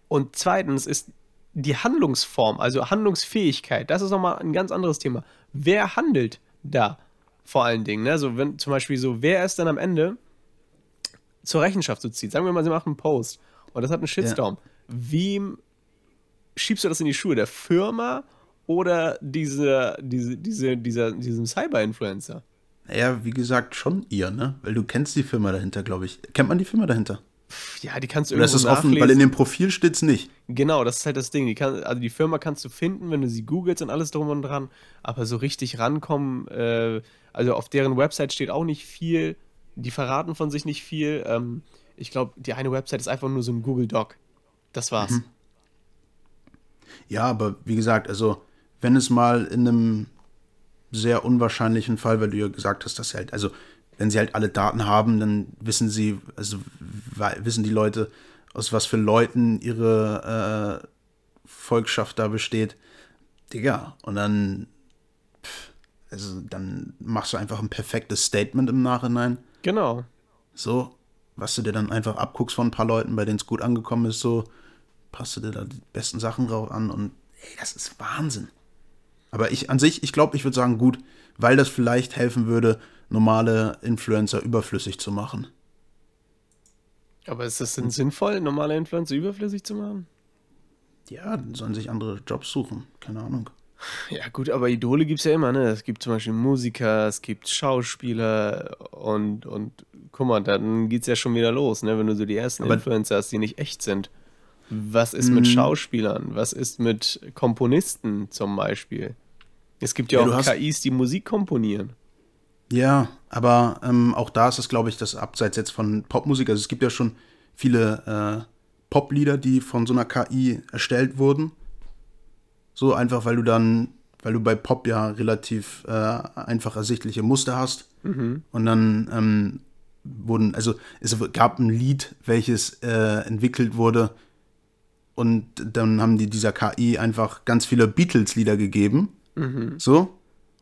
[SPEAKER 2] Und zweitens ist die Handlungsform, also Handlungsfähigkeit, das ist nochmal ein ganz anderes Thema. Wer handelt da vor allen Dingen? Ne? Also wenn zum Beispiel so, wer ist dann am Ende zur Rechenschaft zu ziehen? Sagen wir mal, sie machen einen Post und das hat einen Shitstorm. Wem schiebst du das in die Schuhe? Der Firma oder diese, diese, diese, dieser, diesem Cyber-Influencer?
[SPEAKER 1] Naja, wie gesagt, schon ihr, ne? Weil du kennst die Firma dahinter, glaube ich. Kennt man die Firma dahinter?
[SPEAKER 2] Ja, die kannst du
[SPEAKER 1] Oder ist
[SPEAKER 2] irgendwo
[SPEAKER 1] das offen, weil in dem Profil steht's nicht.
[SPEAKER 2] Genau, das ist halt das Ding. Die kann, also die Firma kannst du finden, wenn du sie googelst und alles drum und dran, aber so richtig rankommen, äh, also auf deren Website steht auch nicht viel, die verraten von sich nicht viel. Ähm, ich glaube, die eine Website ist einfach nur so ein Google Doc. Das war's.
[SPEAKER 1] Mhm. Ja, aber wie gesagt, also wenn es mal in einem sehr unwahrscheinlichen Fall, weil du ja gesagt hast, dass sie halt, also wenn sie halt alle Daten haben, dann wissen sie, also wissen die Leute, aus was für Leuten ihre äh, Volkschaft da besteht. Digga, und dann, pff, also dann machst du einfach ein perfektes Statement im Nachhinein.
[SPEAKER 2] Genau.
[SPEAKER 1] So, was du dir dann einfach abguckst von ein paar Leuten, bei denen es gut angekommen ist, so, passt du dir da die besten Sachen drauf an und ey, das ist Wahnsinn. Aber ich an sich, ich glaube, ich würde sagen, gut, weil das vielleicht helfen würde, normale Influencer überflüssig zu machen.
[SPEAKER 2] Aber ist das denn sinnvoll, normale Influencer überflüssig zu machen?
[SPEAKER 1] Ja, dann sollen sich andere Jobs suchen. Keine Ahnung.
[SPEAKER 2] Ja, gut, aber Idole gibt es ja immer, ne? Es gibt zum Beispiel Musiker, es gibt Schauspieler und, und guck mal, dann geht's ja schon wieder los, ne? Wenn du so die ersten
[SPEAKER 1] Aber-
[SPEAKER 2] Influencer hast, die nicht echt sind. Was ist mit
[SPEAKER 1] Mhm.
[SPEAKER 2] Schauspielern? Was ist mit Komponisten zum Beispiel? Es gibt ja,
[SPEAKER 1] Ja,
[SPEAKER 2] auch KIs, die Musik komponieren.
[SPEAKER 1] Ja, aber ähm, auch da ist es, glaube ich, das abseits jetzt von Popmusik. Also es gibt ja schon viele äh, Poplieder, die von so einer KI erstellt wurden. So einfach, weil du dann, weil du bei Pop ja relativ äh, einfach ersichtliche Muster hast. Und dann ähm, wurden, also es gab ein Lied, welches äh, entwickelt wurde und dann haben die dieser KI einfach ganz viele Beatles-Lieder gegeben. So.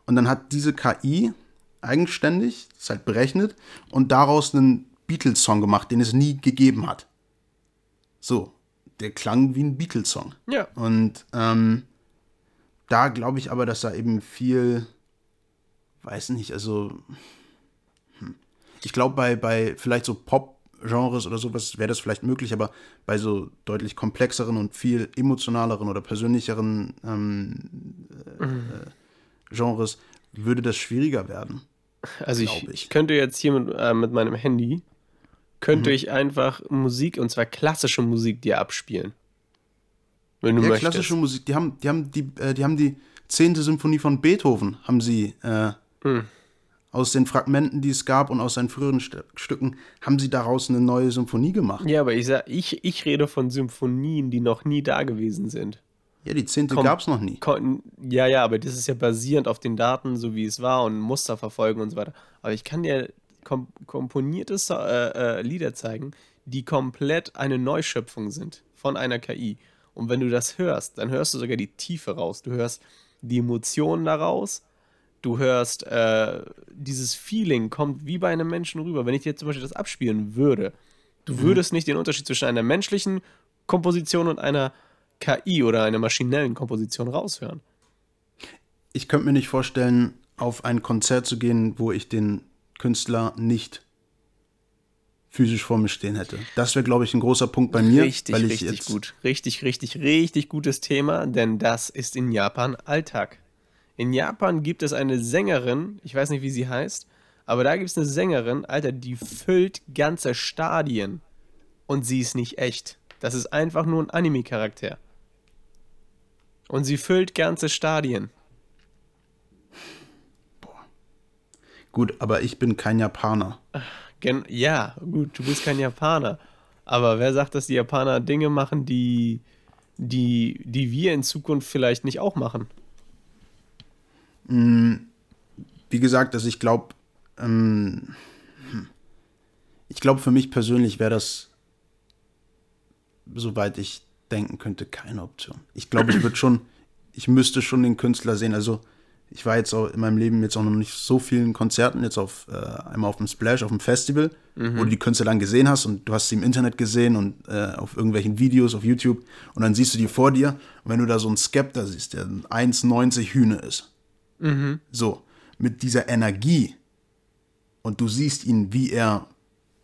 [SPEAKER 1] Und dann hat diese KI eigenständig, ist halt berechnet, und daraus einen Beatles-Song gemacht, den es nie gegeben hat. So. Der klang wie ein Beatles-Song.
[SPEAKER 2] Ja.
[SPEAKER 1] Und ähm, da glaube ich aber, dass da eben viel, weiß nicht, also hm. ich glaube bei, bei vielleicht so Pop-Genres oder sowas wäre das vielleicht möglich, aber bei so deutlich komplexeren und viel emotionaleren oder persönlicheren ähm, äh, Genres würde das schwieriger werden.
[SPEAKER 2] Also ich,
[SPEAKER 1] ich.
[SPEAKER 2] könnte jetzt hier mit, äh, mit meinem Handy, könnte
[SPEAKER 1] Mhm.
[SPEAKER 2] ich einfach Musik, und zwar klassische Musik, dir abspielen. Wenn du
[SPEAKER 1] Ja,
[SPEAKER 2] möchtest.
[SPEAKER 1] klassische Musik, die haben, die haben die, äh, die haben die zehnte Symphonie von Beethoven, haben sie äh,
[SPEAKER 2] Hm.
[SPEAKER 1] Aus den Fragmenten, die es gab und aus seinen früheren St Stücken, haben sie daraus eine neue Symphonie gemacht.
[SPEAKER 2] Ja, aber ich sag, ich, ich rede von Symphonien, die noch nie da gewesen sind.
[SPEAKER 1] Ja, die zehnte gab es noch nie.
[SPEAKER 2] Kon ja, ja, aber das ist ja basierend auf den Daten, so wie es war und Muster verfolgen und so weiter. Aber ich kann dir kom komponierte so äh, äh, Lieder zeigen, die komplett eine Neuschöpfung sind von einer KI. Und wenn du das hörst, dann hörst du sogar die Tiefe raus. Du hörst die Emotionen daraus. Du hörst äh, dieses Feeling kommt wie bei einem Menschen rüber. Wenn ich dir zum Beispiel das abspielen würde, du würdest nicht den Unterschied zwischen einer menschlichen Komposition und einer KI oder einer maschinellen Komposition raushören.
[SPEAKER 1] Ich könnte mir nicht vorstellen, auf ein Konzert zu gehen, wo ich den Künstler nicht physisch vor mir stehen hätte. Das wäre, glaube ich, ein großer Punkt bei mir.
[SPEAKER 2] Richtig,
[SPEAKER 1] weil ich
[SPEAKER 2] richtig
[SPEAKER 1] jetzt,
[SPEAKER 2] gut. Richtig, richtig, richtig gutes Thema, denn das ist in Japan Alltag. In Japan gibt es eine Sängerin, ich weiß nicht, wie sie heißt, aber da gibt es eine Sängerin, Alter, die füllt ganze Stadien. Und sie ist nicht echt. Das ist einfach nur ein Anime-Charakter. Und sie füllt ganze Stadien.
[SPEAKER 1] Gut, aber ich bin kein Japaner.
[SPEAKER 2] Gen ja, gut, du bist kein Japaner. Aber wer sagt, dass die Japaner Dinge machen, die, die, die wir in Zukunft vielleicht nicht auch machen?
[SPEAKER 1] Wie gesagt, also ich glaube, ähm, hm. ich glaube, für mich persönlich wäre das, soweit ich denken könnte, keine Option. Ich glaube, ich würde schon, ich müsste schon den Künstler sehen. Also ich war jetzt auch in meinem Leben jetzt auch noch nicht so vielen Konzerten, jetzt auf äh, einmal auf dem Splash, auf dem Festival, wo du die Künstler dann gesehen hast und du hast sie im Internet gesehen und äh, auf irgendwelchen Videos auf YouTube und dann siehst du die vor dir und wenn du da so einen Skepter siehst, der ein 1,90 Hühne ist, so, mit dieser Energie und du siehst ihn, wie er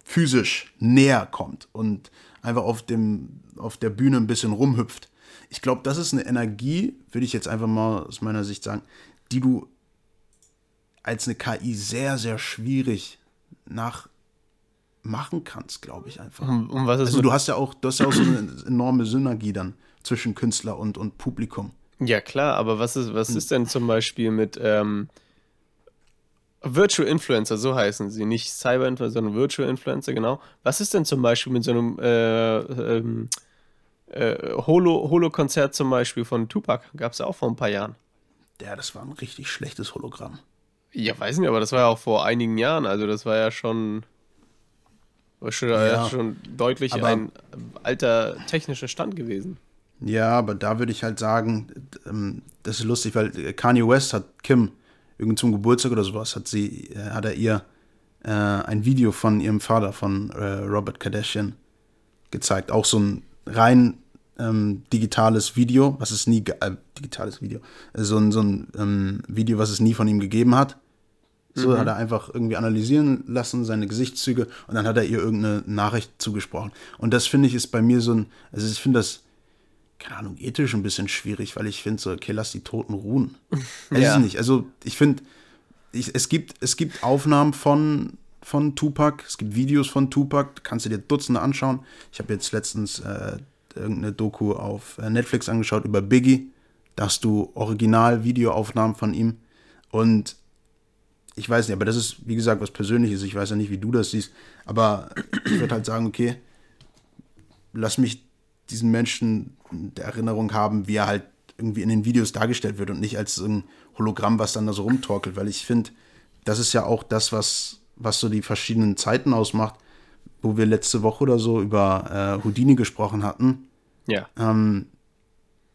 [SPEAKER 1] physisch näher kommt und einfach auf, dem, auf der Bühne ein bisschen rumhüpft. Ich glaube, das ist eine Energie, würde ich jetzt einfach mal aus meiner Sicht sagen, die du als eine KI sehr, sehr schwierig nachmachen kannst, glaube ich einfach.
[SPEAKER 2] Und, was ist
[SPEAKER 1] Also du hast ja auch, du hast ja auch so eine enorme Synergie dann zwischen Künstler und, und Publikum.
[SPEAKER 2] Ja, klar, aber was ist, was ist denn zum Beispiel mit ähm, Virtual Influencer, so heißen sie, nicht Cyber Influencer, sondern Virtual Influencer, genau. Was ist denn zum Beispiel mit so einem äh, ähm, äh, Holo- Holo-Konzert zum Beispiel von Tupac? Gab es ja auch vor ein paar Jahren.
[SPEAKER 1] Ja, das war ein richtig schlechtes Hologramm.
[SPEAKER 2] Ja, weiß nicht, aber das war ja auch vor einigen Jahren, also das war ja schon, war schon,
[SPEAKER 1] Ja,
[SPEAKER 2] schon deutlich ein alter technischer Stand gewesen.
[SPEAKER 1] Ja, aber da würde ich halt sagen, ähm, das ist lustig, weil Kanye West hat Kim irgend zum Geburtstag oder sowas, hat sie, äh, hat er ihr äh, ein Video von ihrem Vater, von äh, Robert Kardashian, gezeigt. Auch so ein rein ähm, digitales Video, was es nie, äh, digitales Video, äh, so ein, so ein ähm, Video, was es nie von ihm gegeben hat. So hat er einfach irgendwie analysieren lassen, seine Gesichtszüge, und dann hat er ihr irgendeine Nachricht zugesprochen. Und das finde ich ist bei mir so ein, also ich finde das, keine Ahnung, ethisch ein bisschen schwierig, weil ich finde so, okay, lass die Toten ruhen. Weiß
[SPEAKER 2] Ja.
[SPEAKER 1] ich nicht. Also ich finde, es, gibt, es gibt Aufnahmen von, von Tupac, es gibt Videos von Tupac, kannst du dir Dutzende anschauen. Ich habe jetzt letztens äh, irgendeine Doku auf äh, Netflix angeschaut über Biggie. Da hast du Original-Videoaufnahmen von ihm. Und ich weiß nicht, aber das ist, wie gesagt, was Persönliches. Ich weiß ja nicht, wie du das siehst. Aber ich würde halt sagen, okay, lass mich diesen Menschen der Erinnerung haben, wie er halt irgendwie in den Videos dargestellt wird und nicht als ein Hologramm, was dann da so rumtorkelt, weil ich finde, das ist ja auch das, was, was so die verschiedenen Zeiten ausmacht, wo wir letzte Woche oder so über äh, Houdini gesprochen hatten.
[SPEAKER 2] Ja.
[SPEAKER 1] Ähm,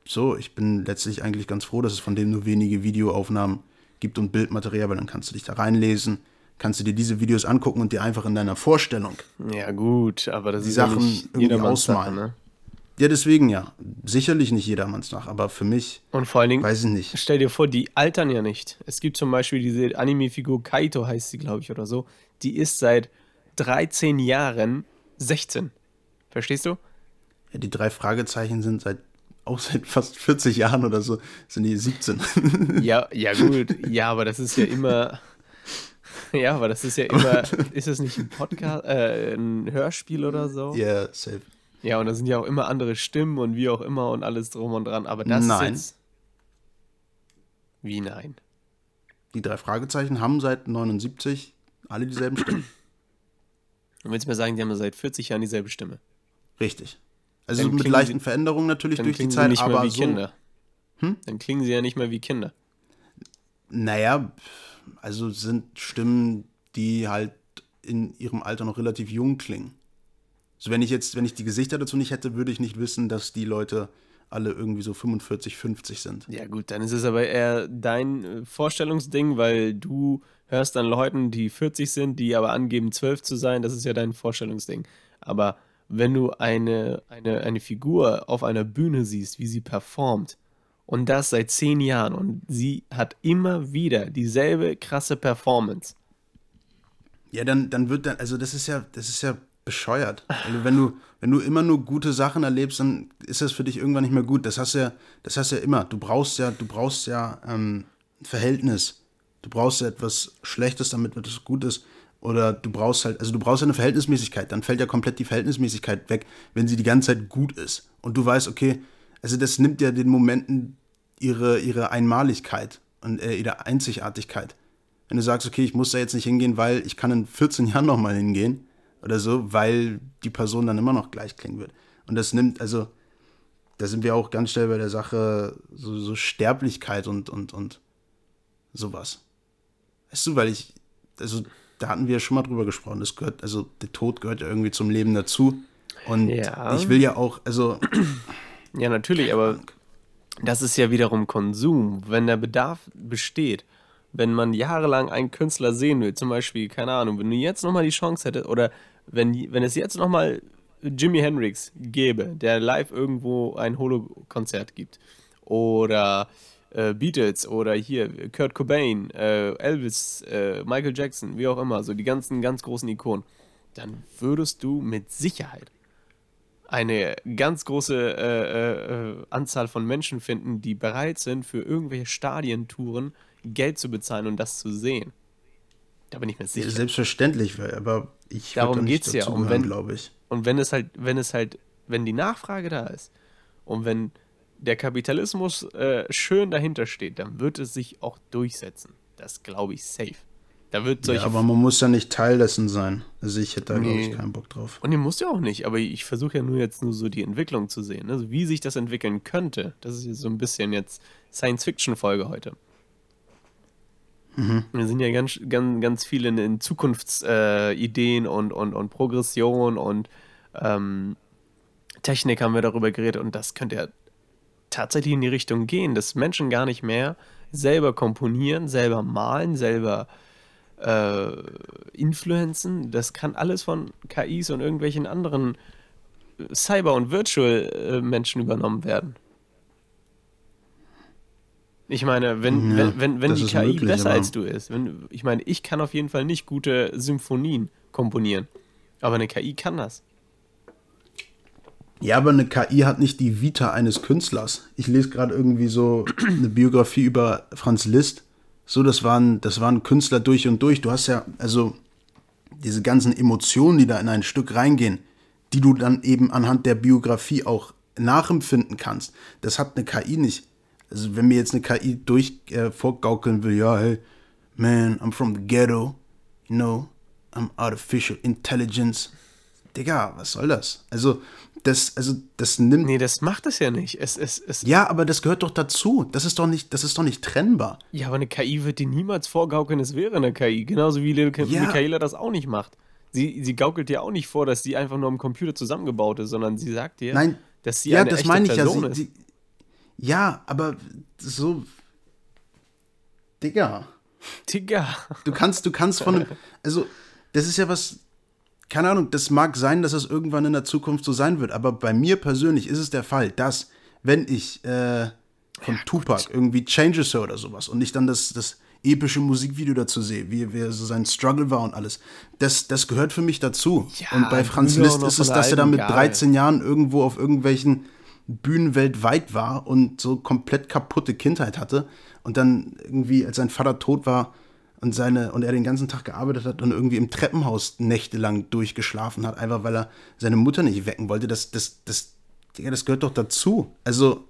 [SPEAKER 1] so, ich bin letztlich eigentlich ganz froh, dass es von dem nur wenige Videoaufnahmen gibt und Bildmaterial, weil dann kannst du dich da reinlesen, kannst du dir diese Videos angucken und dir einfach in deiner Vorstellung
[SPEAKER 2] Ja, gut, aber das
[SPEAKER 1] die
[SPEAKER 2] ist
[SPEAKER 1] Sachen
[SPEAKER 2] ja
[SPEAKER 1] irgendwie
[SPEAKER 2] jedermanns Sache,
[SPEAKER 1] ausmalen.
[SPEAKER 2] ne?
[SPEAKER 1] Ja, deswegen ja. Sicherlich nicht jedermanns nach, aber für mich,
[SPEAKER 2] Und vor allen Dingen,
[SPEAKER 1] weiß ich nicht.
[SPEAKER 2] stell dir vor, die altern ja nicht. Es gibt zum Beispiel diese Anime-Figur Kaito, heißt sie, glaube ich, oder so. Die ist seit 13 Jahren 16. Verstehst du?
[SPEAKER 1] Ja, die drei Fragezeichen sind seit auch seit fast 40 Jahren oder so, sind die 17.
[SPEAKER 2] Ja, ja, gut. Ja, aber das ist ja immer. Ja, aber das ist ja immer. Ist es nicht ein Podcast, äh, ein Hörspiel oder so?
[SPEAKER 1] Ja, safe.
[SPEAKER 2] Ja, und da sind ja auch immer andere Stimmen und wie auch immer und alles drum und dran. Aber das
[SPEAKER 1] Nein.
[SPEAKER 2] ist jetzt. Wie nein?
[SPEAKER 1] Die drei Fragezeichen haben seit 79 alle dieselben Stimmen.
[SPEAKER 2] Du willst mir sagen, die haben seit 40 Jahren dieselbe Stimme.
[SPEAKER 1] Richtig. Also
[SPEAKER 2] Dann
[SPEAKER 1] mit leichten
[SPEAKER 2] sie-
[SPEAKER 1] Veränderungen natürlich durch die Zeit,
[SPEAKER 2] nicht mehr
[SPEAKER 1] aber
[SPEAKER 2] wie
[SPEAKER 1] so.
[SPEAKER 2] Kinder.
[SPEAKER 1] Hm?
[SPEAKER 2] Dann klingen sie ja nicht mehr wie Kinder.
[SPEAKER 1] Naja, also sind Stimmen, die halt in ihrem Alter noch relativ jung klingen. So, wenn ich jetzt, wenn ich die Gesichter dazu nicht hätte, würde ich nicht wissen, dass die Leute alle irgendwie so 45, 50 sind.
[SPEAKER 2] Ja, gut, dann ist es aber eher dein äh, Vorstellungsding, weil du hörst an Leuten, die 40 sind, die aber angeben, 12 zu sein. Das ist ja dein Vorstellungsding. Aber wenn du eine, eine, eine Figur auf einer Bühne siehst, wie sie performt, und das seit 10 Jahren, und sie hat immer wieder dieselbe krasse Performance.
[SPEAKER 1] Ja, dann, dann wird dann, also das ist ja, das ist ja bescheuert. Also wenn du, wenn du immer nur gute Sachen erlebst, dann ist das für dich irgendwann nicht mehr gut. Das hast ja, das hast ja immer. Du brauchst ja, du brauchst ja ähm, ein Verhältnis. Du brauchst ja etwas Schlechtes, damit etwas gut ist. Oder du brauchst halt, also du brauchst ja eine Verhältnismäßigkeit. Dann fällt ja komplett die Verhältnismäßigkeit weg, wenn sie die ganze Zeit gut ist. Und du weißt, okay, also das nimmt ja den Momenten ihre, ihre Einmaligkeit und äh, ihre Einzigartigkeit. Wenn du sagst, okay, ich muss da jetzt nicht hingehen, weil ich kann in 14 Jahren nochmal hingehen oder so, weil die Person dann immer noch gleich klingen wird. Und das nimmt, also, da sind wir auch ganz schnell bei der Sache so, so Sterblichkeit und, und, und sowas. Weißt du, weil ich, also, da hatten wir schon mal drüber gesprochen, das gehört, also, der Tod gehört ja irgendwie zum Leben dazu. Und
[SPEAKER 2] Ja.
[SPEAKER 1] ich will ja auch, also,
[SPEAKER 2] Ja, natürlich, aber das ist ja wiederum Konsum. Wenn der Bedarf besteht, wenn man jahrelang einen Künstler sehen will, zum Beispiel, keine Ahnung, wenn du jetzt nochmal die Chance hättest, oder wenn, wenn es jetzt nochmal Jimi Hendrix gäbe, der live irgendwo ein Holo-Konzert gibt, oder äh, Beatles, oder hier Kurt Cobain, äh, Elvis, äh, Michael Jackson, wie auch immer, so die ganzen ganz großen Ikonen, dann würdest du mit Sicherheit eine ganz große äh, äh, Anzahl von Menschen finden, die bereit sind, für irgendwelche Stadientouren Geld zu bezahlen und das zu sehen. Da bin ich mir sicher.
[SPEAKER 1] selbstverständlich, aber ich
[SPEAKER 2] Darum
[SPEAKER 1] da nicht
[SPEAKER 2] geht's ja. Und wenn-
[SPEAKER 1] glaube ich.
[SPEAKER 2] Und wenn es halt, wenn es halt, wenn die Nachfrage da ist und wenn der Kapitalismus äh, schön dahinter steht, dann wird es sich auch durchsetzen. Das glaube ich safe. Da wird solche
[SPEAKER 1] Ja, aber man muss ja nicht Teil dessen sein. Also ich hätte da, glaube ich,
[SPEAKER 2] Nee.
[SPEAKER 1] keinen Bock drauf.
[SPEAKER 2] Und ihr müsst ja auch nicht, aber ich versuche ja nur jetzt nur so die Entwicklung zu sehen, also wie sich das entwickeln könnte. Das ist so ein bisschen jetzt Science-Fiction-Folge heute. Wir sind ja ganz, ganz, ganz viel in, in Zukunftsideen äh, und, und, und Progression und ähm, Technik haben wir darüber geredet und das könnte ja tatsächlich in die Richtung gehen, dass Menschen gar nicht mehr selber komponieren, selber malen, selber äh, influenzen. Das kann alles von KIs und irgendwelchen anderen äh, Cyber- und Virtual-Menschen übernommen werden. Ich meine, wenn,
[SPEAKER 1] Ja,
[SPEAKER 2] wenn, wenn, wenn die KI
[SPEAKER 1] möglich,
[SPEAKER 2] besser als du ist, wenn, ich meine, ich kann auf jeden Fall nicht gute Symphonien komponieren, aber eine KI kann das.
[SPEAKER 1] Ja, aber eine KI hat nicht die Vita eines Künstlers. Ich lese gerade irgendwie so eine Biografie über Franz Liszt. So, das waren, das waren Künstler durch und durch. Du hast ja, also diese ganzen Emotionen, die da in ein Stück reingehen, die du dann eben anhand der Biografie auch nachempfinden kannst. Das hat eine KI nicht. Also wenn mir jetzt eine KI durch äh, vorgaukeln will, ja, hey, man, I'm from the ghetto, you know, I'm artificial intelligence, Digga, was soll das? Also, das, also, das nimmt.
[SPEAKER 2] Nee, das macht es ja nicht. Es, es, es,
[SPEAKER 1] Ja, aber das gehört doch dazu. Das ist doch nicht, das ist doch nicht trennbar.
[SPEAKER 2] ja, aber eine KI wird dir niemals vorgaukeln, es wäre eine KI. Genauso wie Le-
[SPEAKER 1] Ja.
[SPEAKER 2] Michaela das auch nicht macht. Sie, sie gaukelt dir auch nicht vor, dass sie einfach nur am Computer zusammengebaut ist, sondern sie sagt dir,
[SPEAKER 1] Nein,
[SPEAKER 2] dass sie
[SPEAKER 1] ja,
[SPEAKER 2] eine
[SPEAKER 1] das
[SPEAKER 2] echte
[SPEAKER 1] meine ich ja.
[SPEAKER 2] Person
[SPEAKER 1] Sie,
[SPEAKER 2] ist.
[SPEAKER 1] sie, ja, aber so. Digga.
[SPEAKER 2] Digga.
[SPEAKER 1] Du kannst, du kannst von einem, also das ist ja was, keine Ahnung, das mag sein, dass das irgendwann in der Zukunft so sein wird, aber bei mir persönlich ist es der Fall, dass, wenn ich äh, von Tupac irgendwie Changes höre oder sowas und ich dann das, das epische Musikvideo dazu sehe, wie, wie so sein Struggle war und alles, das, das gehört für mich dazu.
[SPEAKER 2] Ja,
[SPEAKER 1] und bei Franz Liszt ist es, dass er da mit
[SPEAKER 2] Garde.
[SPEAKER 1] 13 Jahren irgendwo auf irgendwelchen Bühnen weltweit war und so komplett kaputte Kindheit hatte und dann irgendwie, als sein Vater tot war und seine und er den ganzen Tag gearbeitet hat und irgendwie im Treppenhaus nächtelang durchgeschlafen hat, einfach weil er seine Mutter nicht wecken wollte, das das das Digga, das gehört doch dazu. Also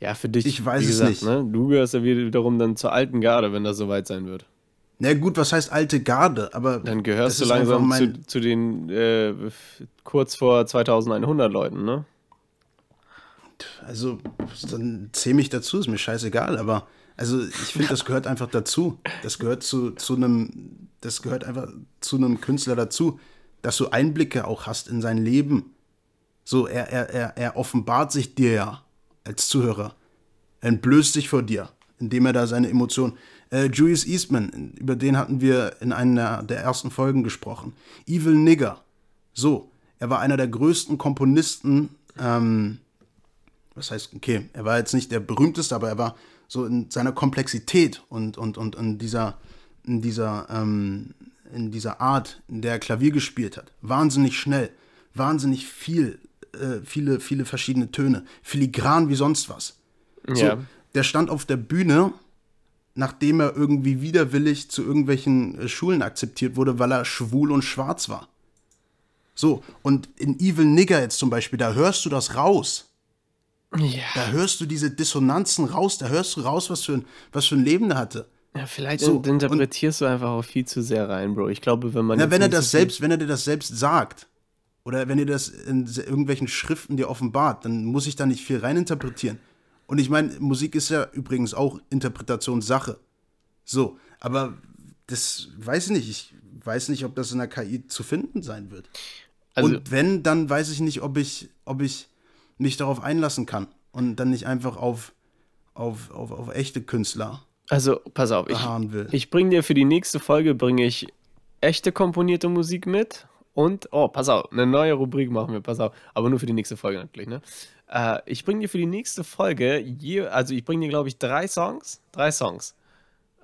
[SPEAKER 2] Ja, für dich,
[SPEAKER 1] Ich weiß
[SPEAKER 2] wie
[SPEAKER 1] es
[SPEAKER 2] gesagt,
[SPEAKER 1] nicht.
[SPEAKER 2] Ne? Du gehörst ja wiederum dann zur alten Garde, wenn das soweit sein wird.
[SPEAKER 1] na gut, was heißt alte Garde, aber
[SPEAKER 2] Dann gehörst du langsam zu, zu den äh, kurz vor 2100 Leuten, ne?
[SPEAKER 1] Also, dann zähle mich dazu, ist mir scheißegal, aber also ich finde, das gehört einfach dazu. Das gehört zu, zu einem, das gehört einfach zu einem Künstler dazu, dass du Einblicke auch hast in sein Leben. So, er, er, er, er offenbart sich dir ja als Zuhörer. Er entblößt sich vor dir, indem er da seine Emotionen. Äh, Julius Eastman, über den hatten wir in einer der ersten Folgen gesprochen. Evil Nigger. So, er war einer der größten Komponisten ähm, was heißt, okay, er war jetzt nicht der berühmteste, aber er war so in seiner Komplexität und, und, und in dieser, in dieser, ähm, in dieser Art, in der er Klavier gespielt hat. Wahnsinnig schnell, wahnsinnig viel, äh, viele, viele verschiedene Töne, filigran wie sonst was. So,
[SPEAKER 2] Ja.
[SPEAKER 1] Der stand auf der Bühne, nachdem er irgendwie widerwillig zu irgendwelchen äh, Schulen akzeptiert wurde, weil er schwul und schwarz war. So, und in Evil Nigger jetzt zum Beispiel, da hörst du das raus.
[SPEAKER 2] Ja.
[SPEAKER 1] Da hörst du diese Dissonanzen raus, da hörst du raus, was für ein, was für ein Leben der hatte.
[SPEAKER 2] ja vielleicht
[SPEAKER 1] So,
[SPEAKER 2] in- interpretierst du einfach auch viel zu sehr rein, Bro. Ich glaube, wenn man.
[SPEAKER 1] Na, wenn er das
[SPEAKER 2] so
[SPEAKER 1] selbst, wenn er dir das selbst sagt, oder wenn er das in irgendwelchen Schriften dir offenbart, dann muss ich da nicht viel reininterpretieren. Und ich meine, Musik ist ja übrigens auch Interpretationssache. So, aber das weiß ich nicht. Ich weiß nicht, ob das in der KI zu finden sein wird.
[SPEAKER 2] Also,
[SPEAKER 1] und wenn, dann weiß ich nicht, ob ich, ob ich mich darauf einlassen kann und dann nicht einfach auf, auf, auf, auf echte Künstler
[SPEAKER 2] also, pass auf. Ich,
[SPEAKER 1] will.
[SPEAKER 2] ich bringe dir für die nächste Folge bringe ich echte komponierte Musik mit und oh, pass auf, eine neue Rubrik machen wir, pass auf, aber nur für die nächste Folge natürlich, ne? Äh, ich bringe dir für die nächste Folge, je, also ich bringe dir glaube ich drei Songs, drei Songs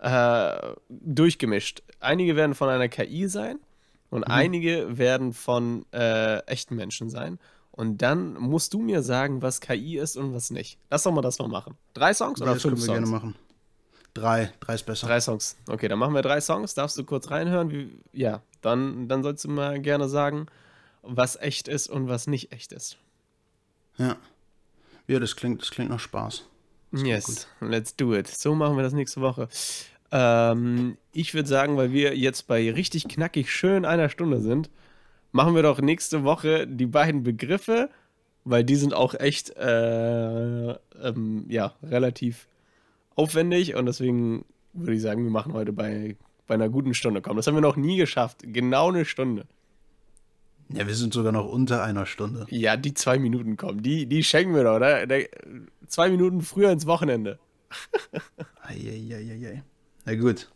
[SPEAKER 2] äh, durchgemischt. Einige werden von einer KI sein und einige werden von äh, echten Menschen sein. Und dann musst du mir sagen, was KI ist und was nicht. Lass doch mal das mal machen. Drei Songs oder
[SPEAKER 1] das können
[SPEAKER 2] fünf
[SPEAKER 1] wir
[SPEAKER 2] Songs?
[SPEAKER 1] gerne machen. Drei, drei ist besser.
[SPEAKER 2] Drei Songs. Okay, dann machen wir drei Songs. Darfst du kurz reinhören? Wie, ja, dann, dann sollst du mal gerne sagen, was echt ist und was nicht echt ist.
[SPEAKER 1] Ja. Ja, das klingt, das klingt nach Spaß.
[SPEAKER 2] Yes, let's do it. So machen wir das nächste Woche. Ähm, ich würde sagen, weil wir jetzt bei richtig knackig schön einer Stunde sind, machen wir doch nächste Woche die beiden Begriffe, weil die sind auch echt äh, ähm, ja, relativ aufwendig und deswegen würde ich sagen, wir machen heute bei, bei einer guten Stunde. Komm, das haben wir noch nie geschafft. Genau eine Stunde.
[SPEAKER 1] Ja, wir sind sogar noch unter einer Stunde.
[SPEAKER 2] Ja, die zwei Minuten kommen. Die, die schenken wir doch, oder? Der, zwei Minuten früher ins Wochenende.
[SPEAKER 1] Eieieiei. Na gut.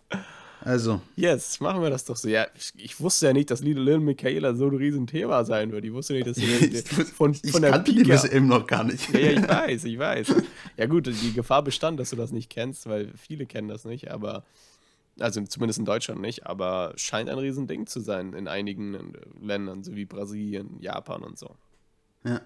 [SPEAKER 1] Also,
[SPEAKER 2] Yes, machen wir das doch so. Ja, ich, ich wusste ja nicht, dass Little Lil Michaela so ein Riesenthema sein wird. Ich wusste nicht, dass sie
[SPEAKER 1] ich,
[SPEAKER 2] von,
[SPEAKER 1] ich
[SPEAKER 2] von der
[SPEAKER 1] kannte die
[SPEAKER 2] Pike.
[SPEAKER 1] bis eben noch gar nicht.
[SPEAKER 2] Ja, ja, ich weiß, ich weiß. Ja gut, die Gefahr bestand, dass du das nicht kennst, weil viele kennen das nicht, aber also zumindest in Deutschland nicht, aber scheint ein Riesending zu sein in einigen äh, Ländern, so wie Brasilien, Japan und so.
[SPEAKER 1] Ja.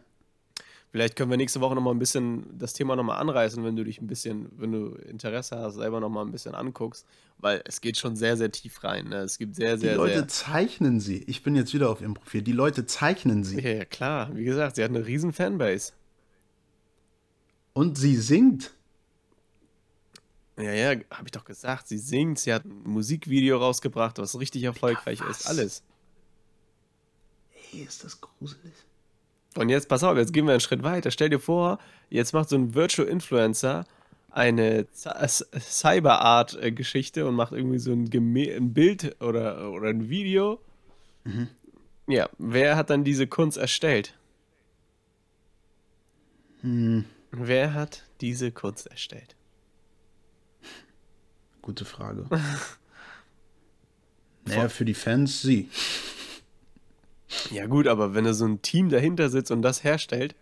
[SPEAKER 2] Vielleicht können wir nächste Woche nochmal ein bisschen das Thema nochmal anreißen, wenn du dich ein bisschen, wenn du Interesse hast, selber nochmal ein bisschen anguckst, weil es geht schon sehr, sehr tief rein. Ne? Es gibt sehr,
[SPEAKER 1] Die
[SPEAKER 2] sehr,
[SPEAKER 1] Leute
[SPEAKER 2] sehr.
[SPEAKER 1] zeichnen sie. Ich bin jetzt wieder auf ihrem Profil. Die Leute zeichnen sie.
[SPEAKER 2] Ja, ja, klar. Wie gesagt, sie hat eine riesen Fanbase.
[SPEAKER 1] Und sie singt.
[SPEAKER 2] Ja, ja, habe ich doch gesagt. Sie singt, sie hat ein Musikvideo rausgebracht, was richtig erfolgreich
[SPEAKER 1] was?
[SPEAKER 2] ist. Alles.
[SPEAKER 1] Ey, ist das gruselig.
[SPEAKER 2] Und jetzt, pass auf, jetzt gehen wir einen Schritt weiter. Stell dir vor, jetzt macht so ein Virtual Influencer eine Cyber-Art-Geschichte und macht irgendwie so ein, Gemä ein Bild oder, oder ein Video. Mhm. Ja, wer hat dann diese Kunst erstellt? Hm. Wer hat diese Kunst erstellt?
[SPEAKER 1] Gute Frage. naja, für die Fans sie.
[SPEAKER 2] Ja, gut, aber wenn da so ein Team dahinter sitzt und das herstellt.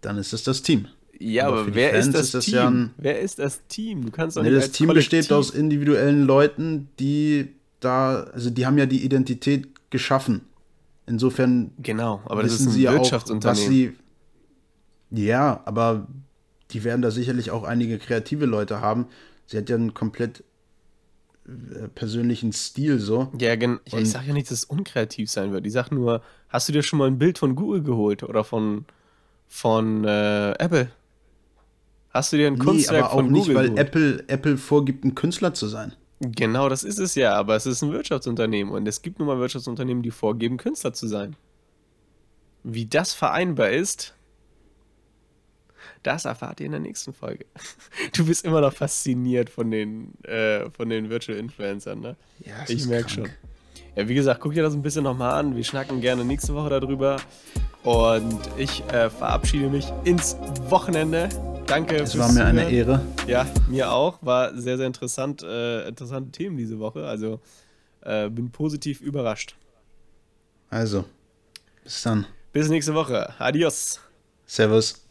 [SPEAKER 1] Dann ist es das Team.
[SPEAKER 2] Ja, aber, aber wer ist das, ist das Team? Ja ein, wer ist das Team? Du kannst doch
[SPEAKER 1] nee, nicht Das Team Kollektiv besteht aus individuellen Leuten, die da, also die haben ja die Identität geschaffen. Insofern
[SPEAKER 2] genau, aber das ist ein sie Wirtschaftsunternehmen. Auch, sie,
[SPEAKER 1] ja, aber die werden da sicherlich auch einige kreative Leute haben. Sie hat ja einen komplett persönlichen Stil so.
[SPEAKER 2] Ja, gen ja, ich sage ja nicht, dass es unkreativ sein wird. Ich sage nur, hast du dir schon mal ein Bild von Google geholt oder von, von äh, Apple? Hast du dir ein nee, Kunstwerk aber auch von
[SPEAKER 1] nicht, Google weil geholt? Apple, Apple vorgibt, ein Künstler zu sein.
[SPEAKER 2] Genau, das ist es ja, aber es ist ein Wirtschaftsunternehmen und es gibt nun mal Wirtschaftsunternehmen, die vorgeben, Künstler zu sein. Wie das vereinbar ist, das erfahrt ihr in der nächsten Folge. Du bist immer noch fasziniert von den, äh, von den Virtual Influencern, ne? Ja, ich merke schon. Ja, wie gesagt, guck dir das ein bisschen nochmal an. Wir schnacken gerne nächste Woche darüber. Und ich äh, verabschiede mich ins Wochenende. Danke.
[SPEAKER 1] Es war mir eine Ehre.
[SPEAKER 2] Ja, mir auch. War sehr, sehr interessant. Äh, interessante Themen diese Woche. Also äh, bin positiv überrascht.
[SPEAKER 1] Also, bis dann.
[SPEAKER 2] Bis nächste Woche. Adios.
[SPEAKER 1] Servus.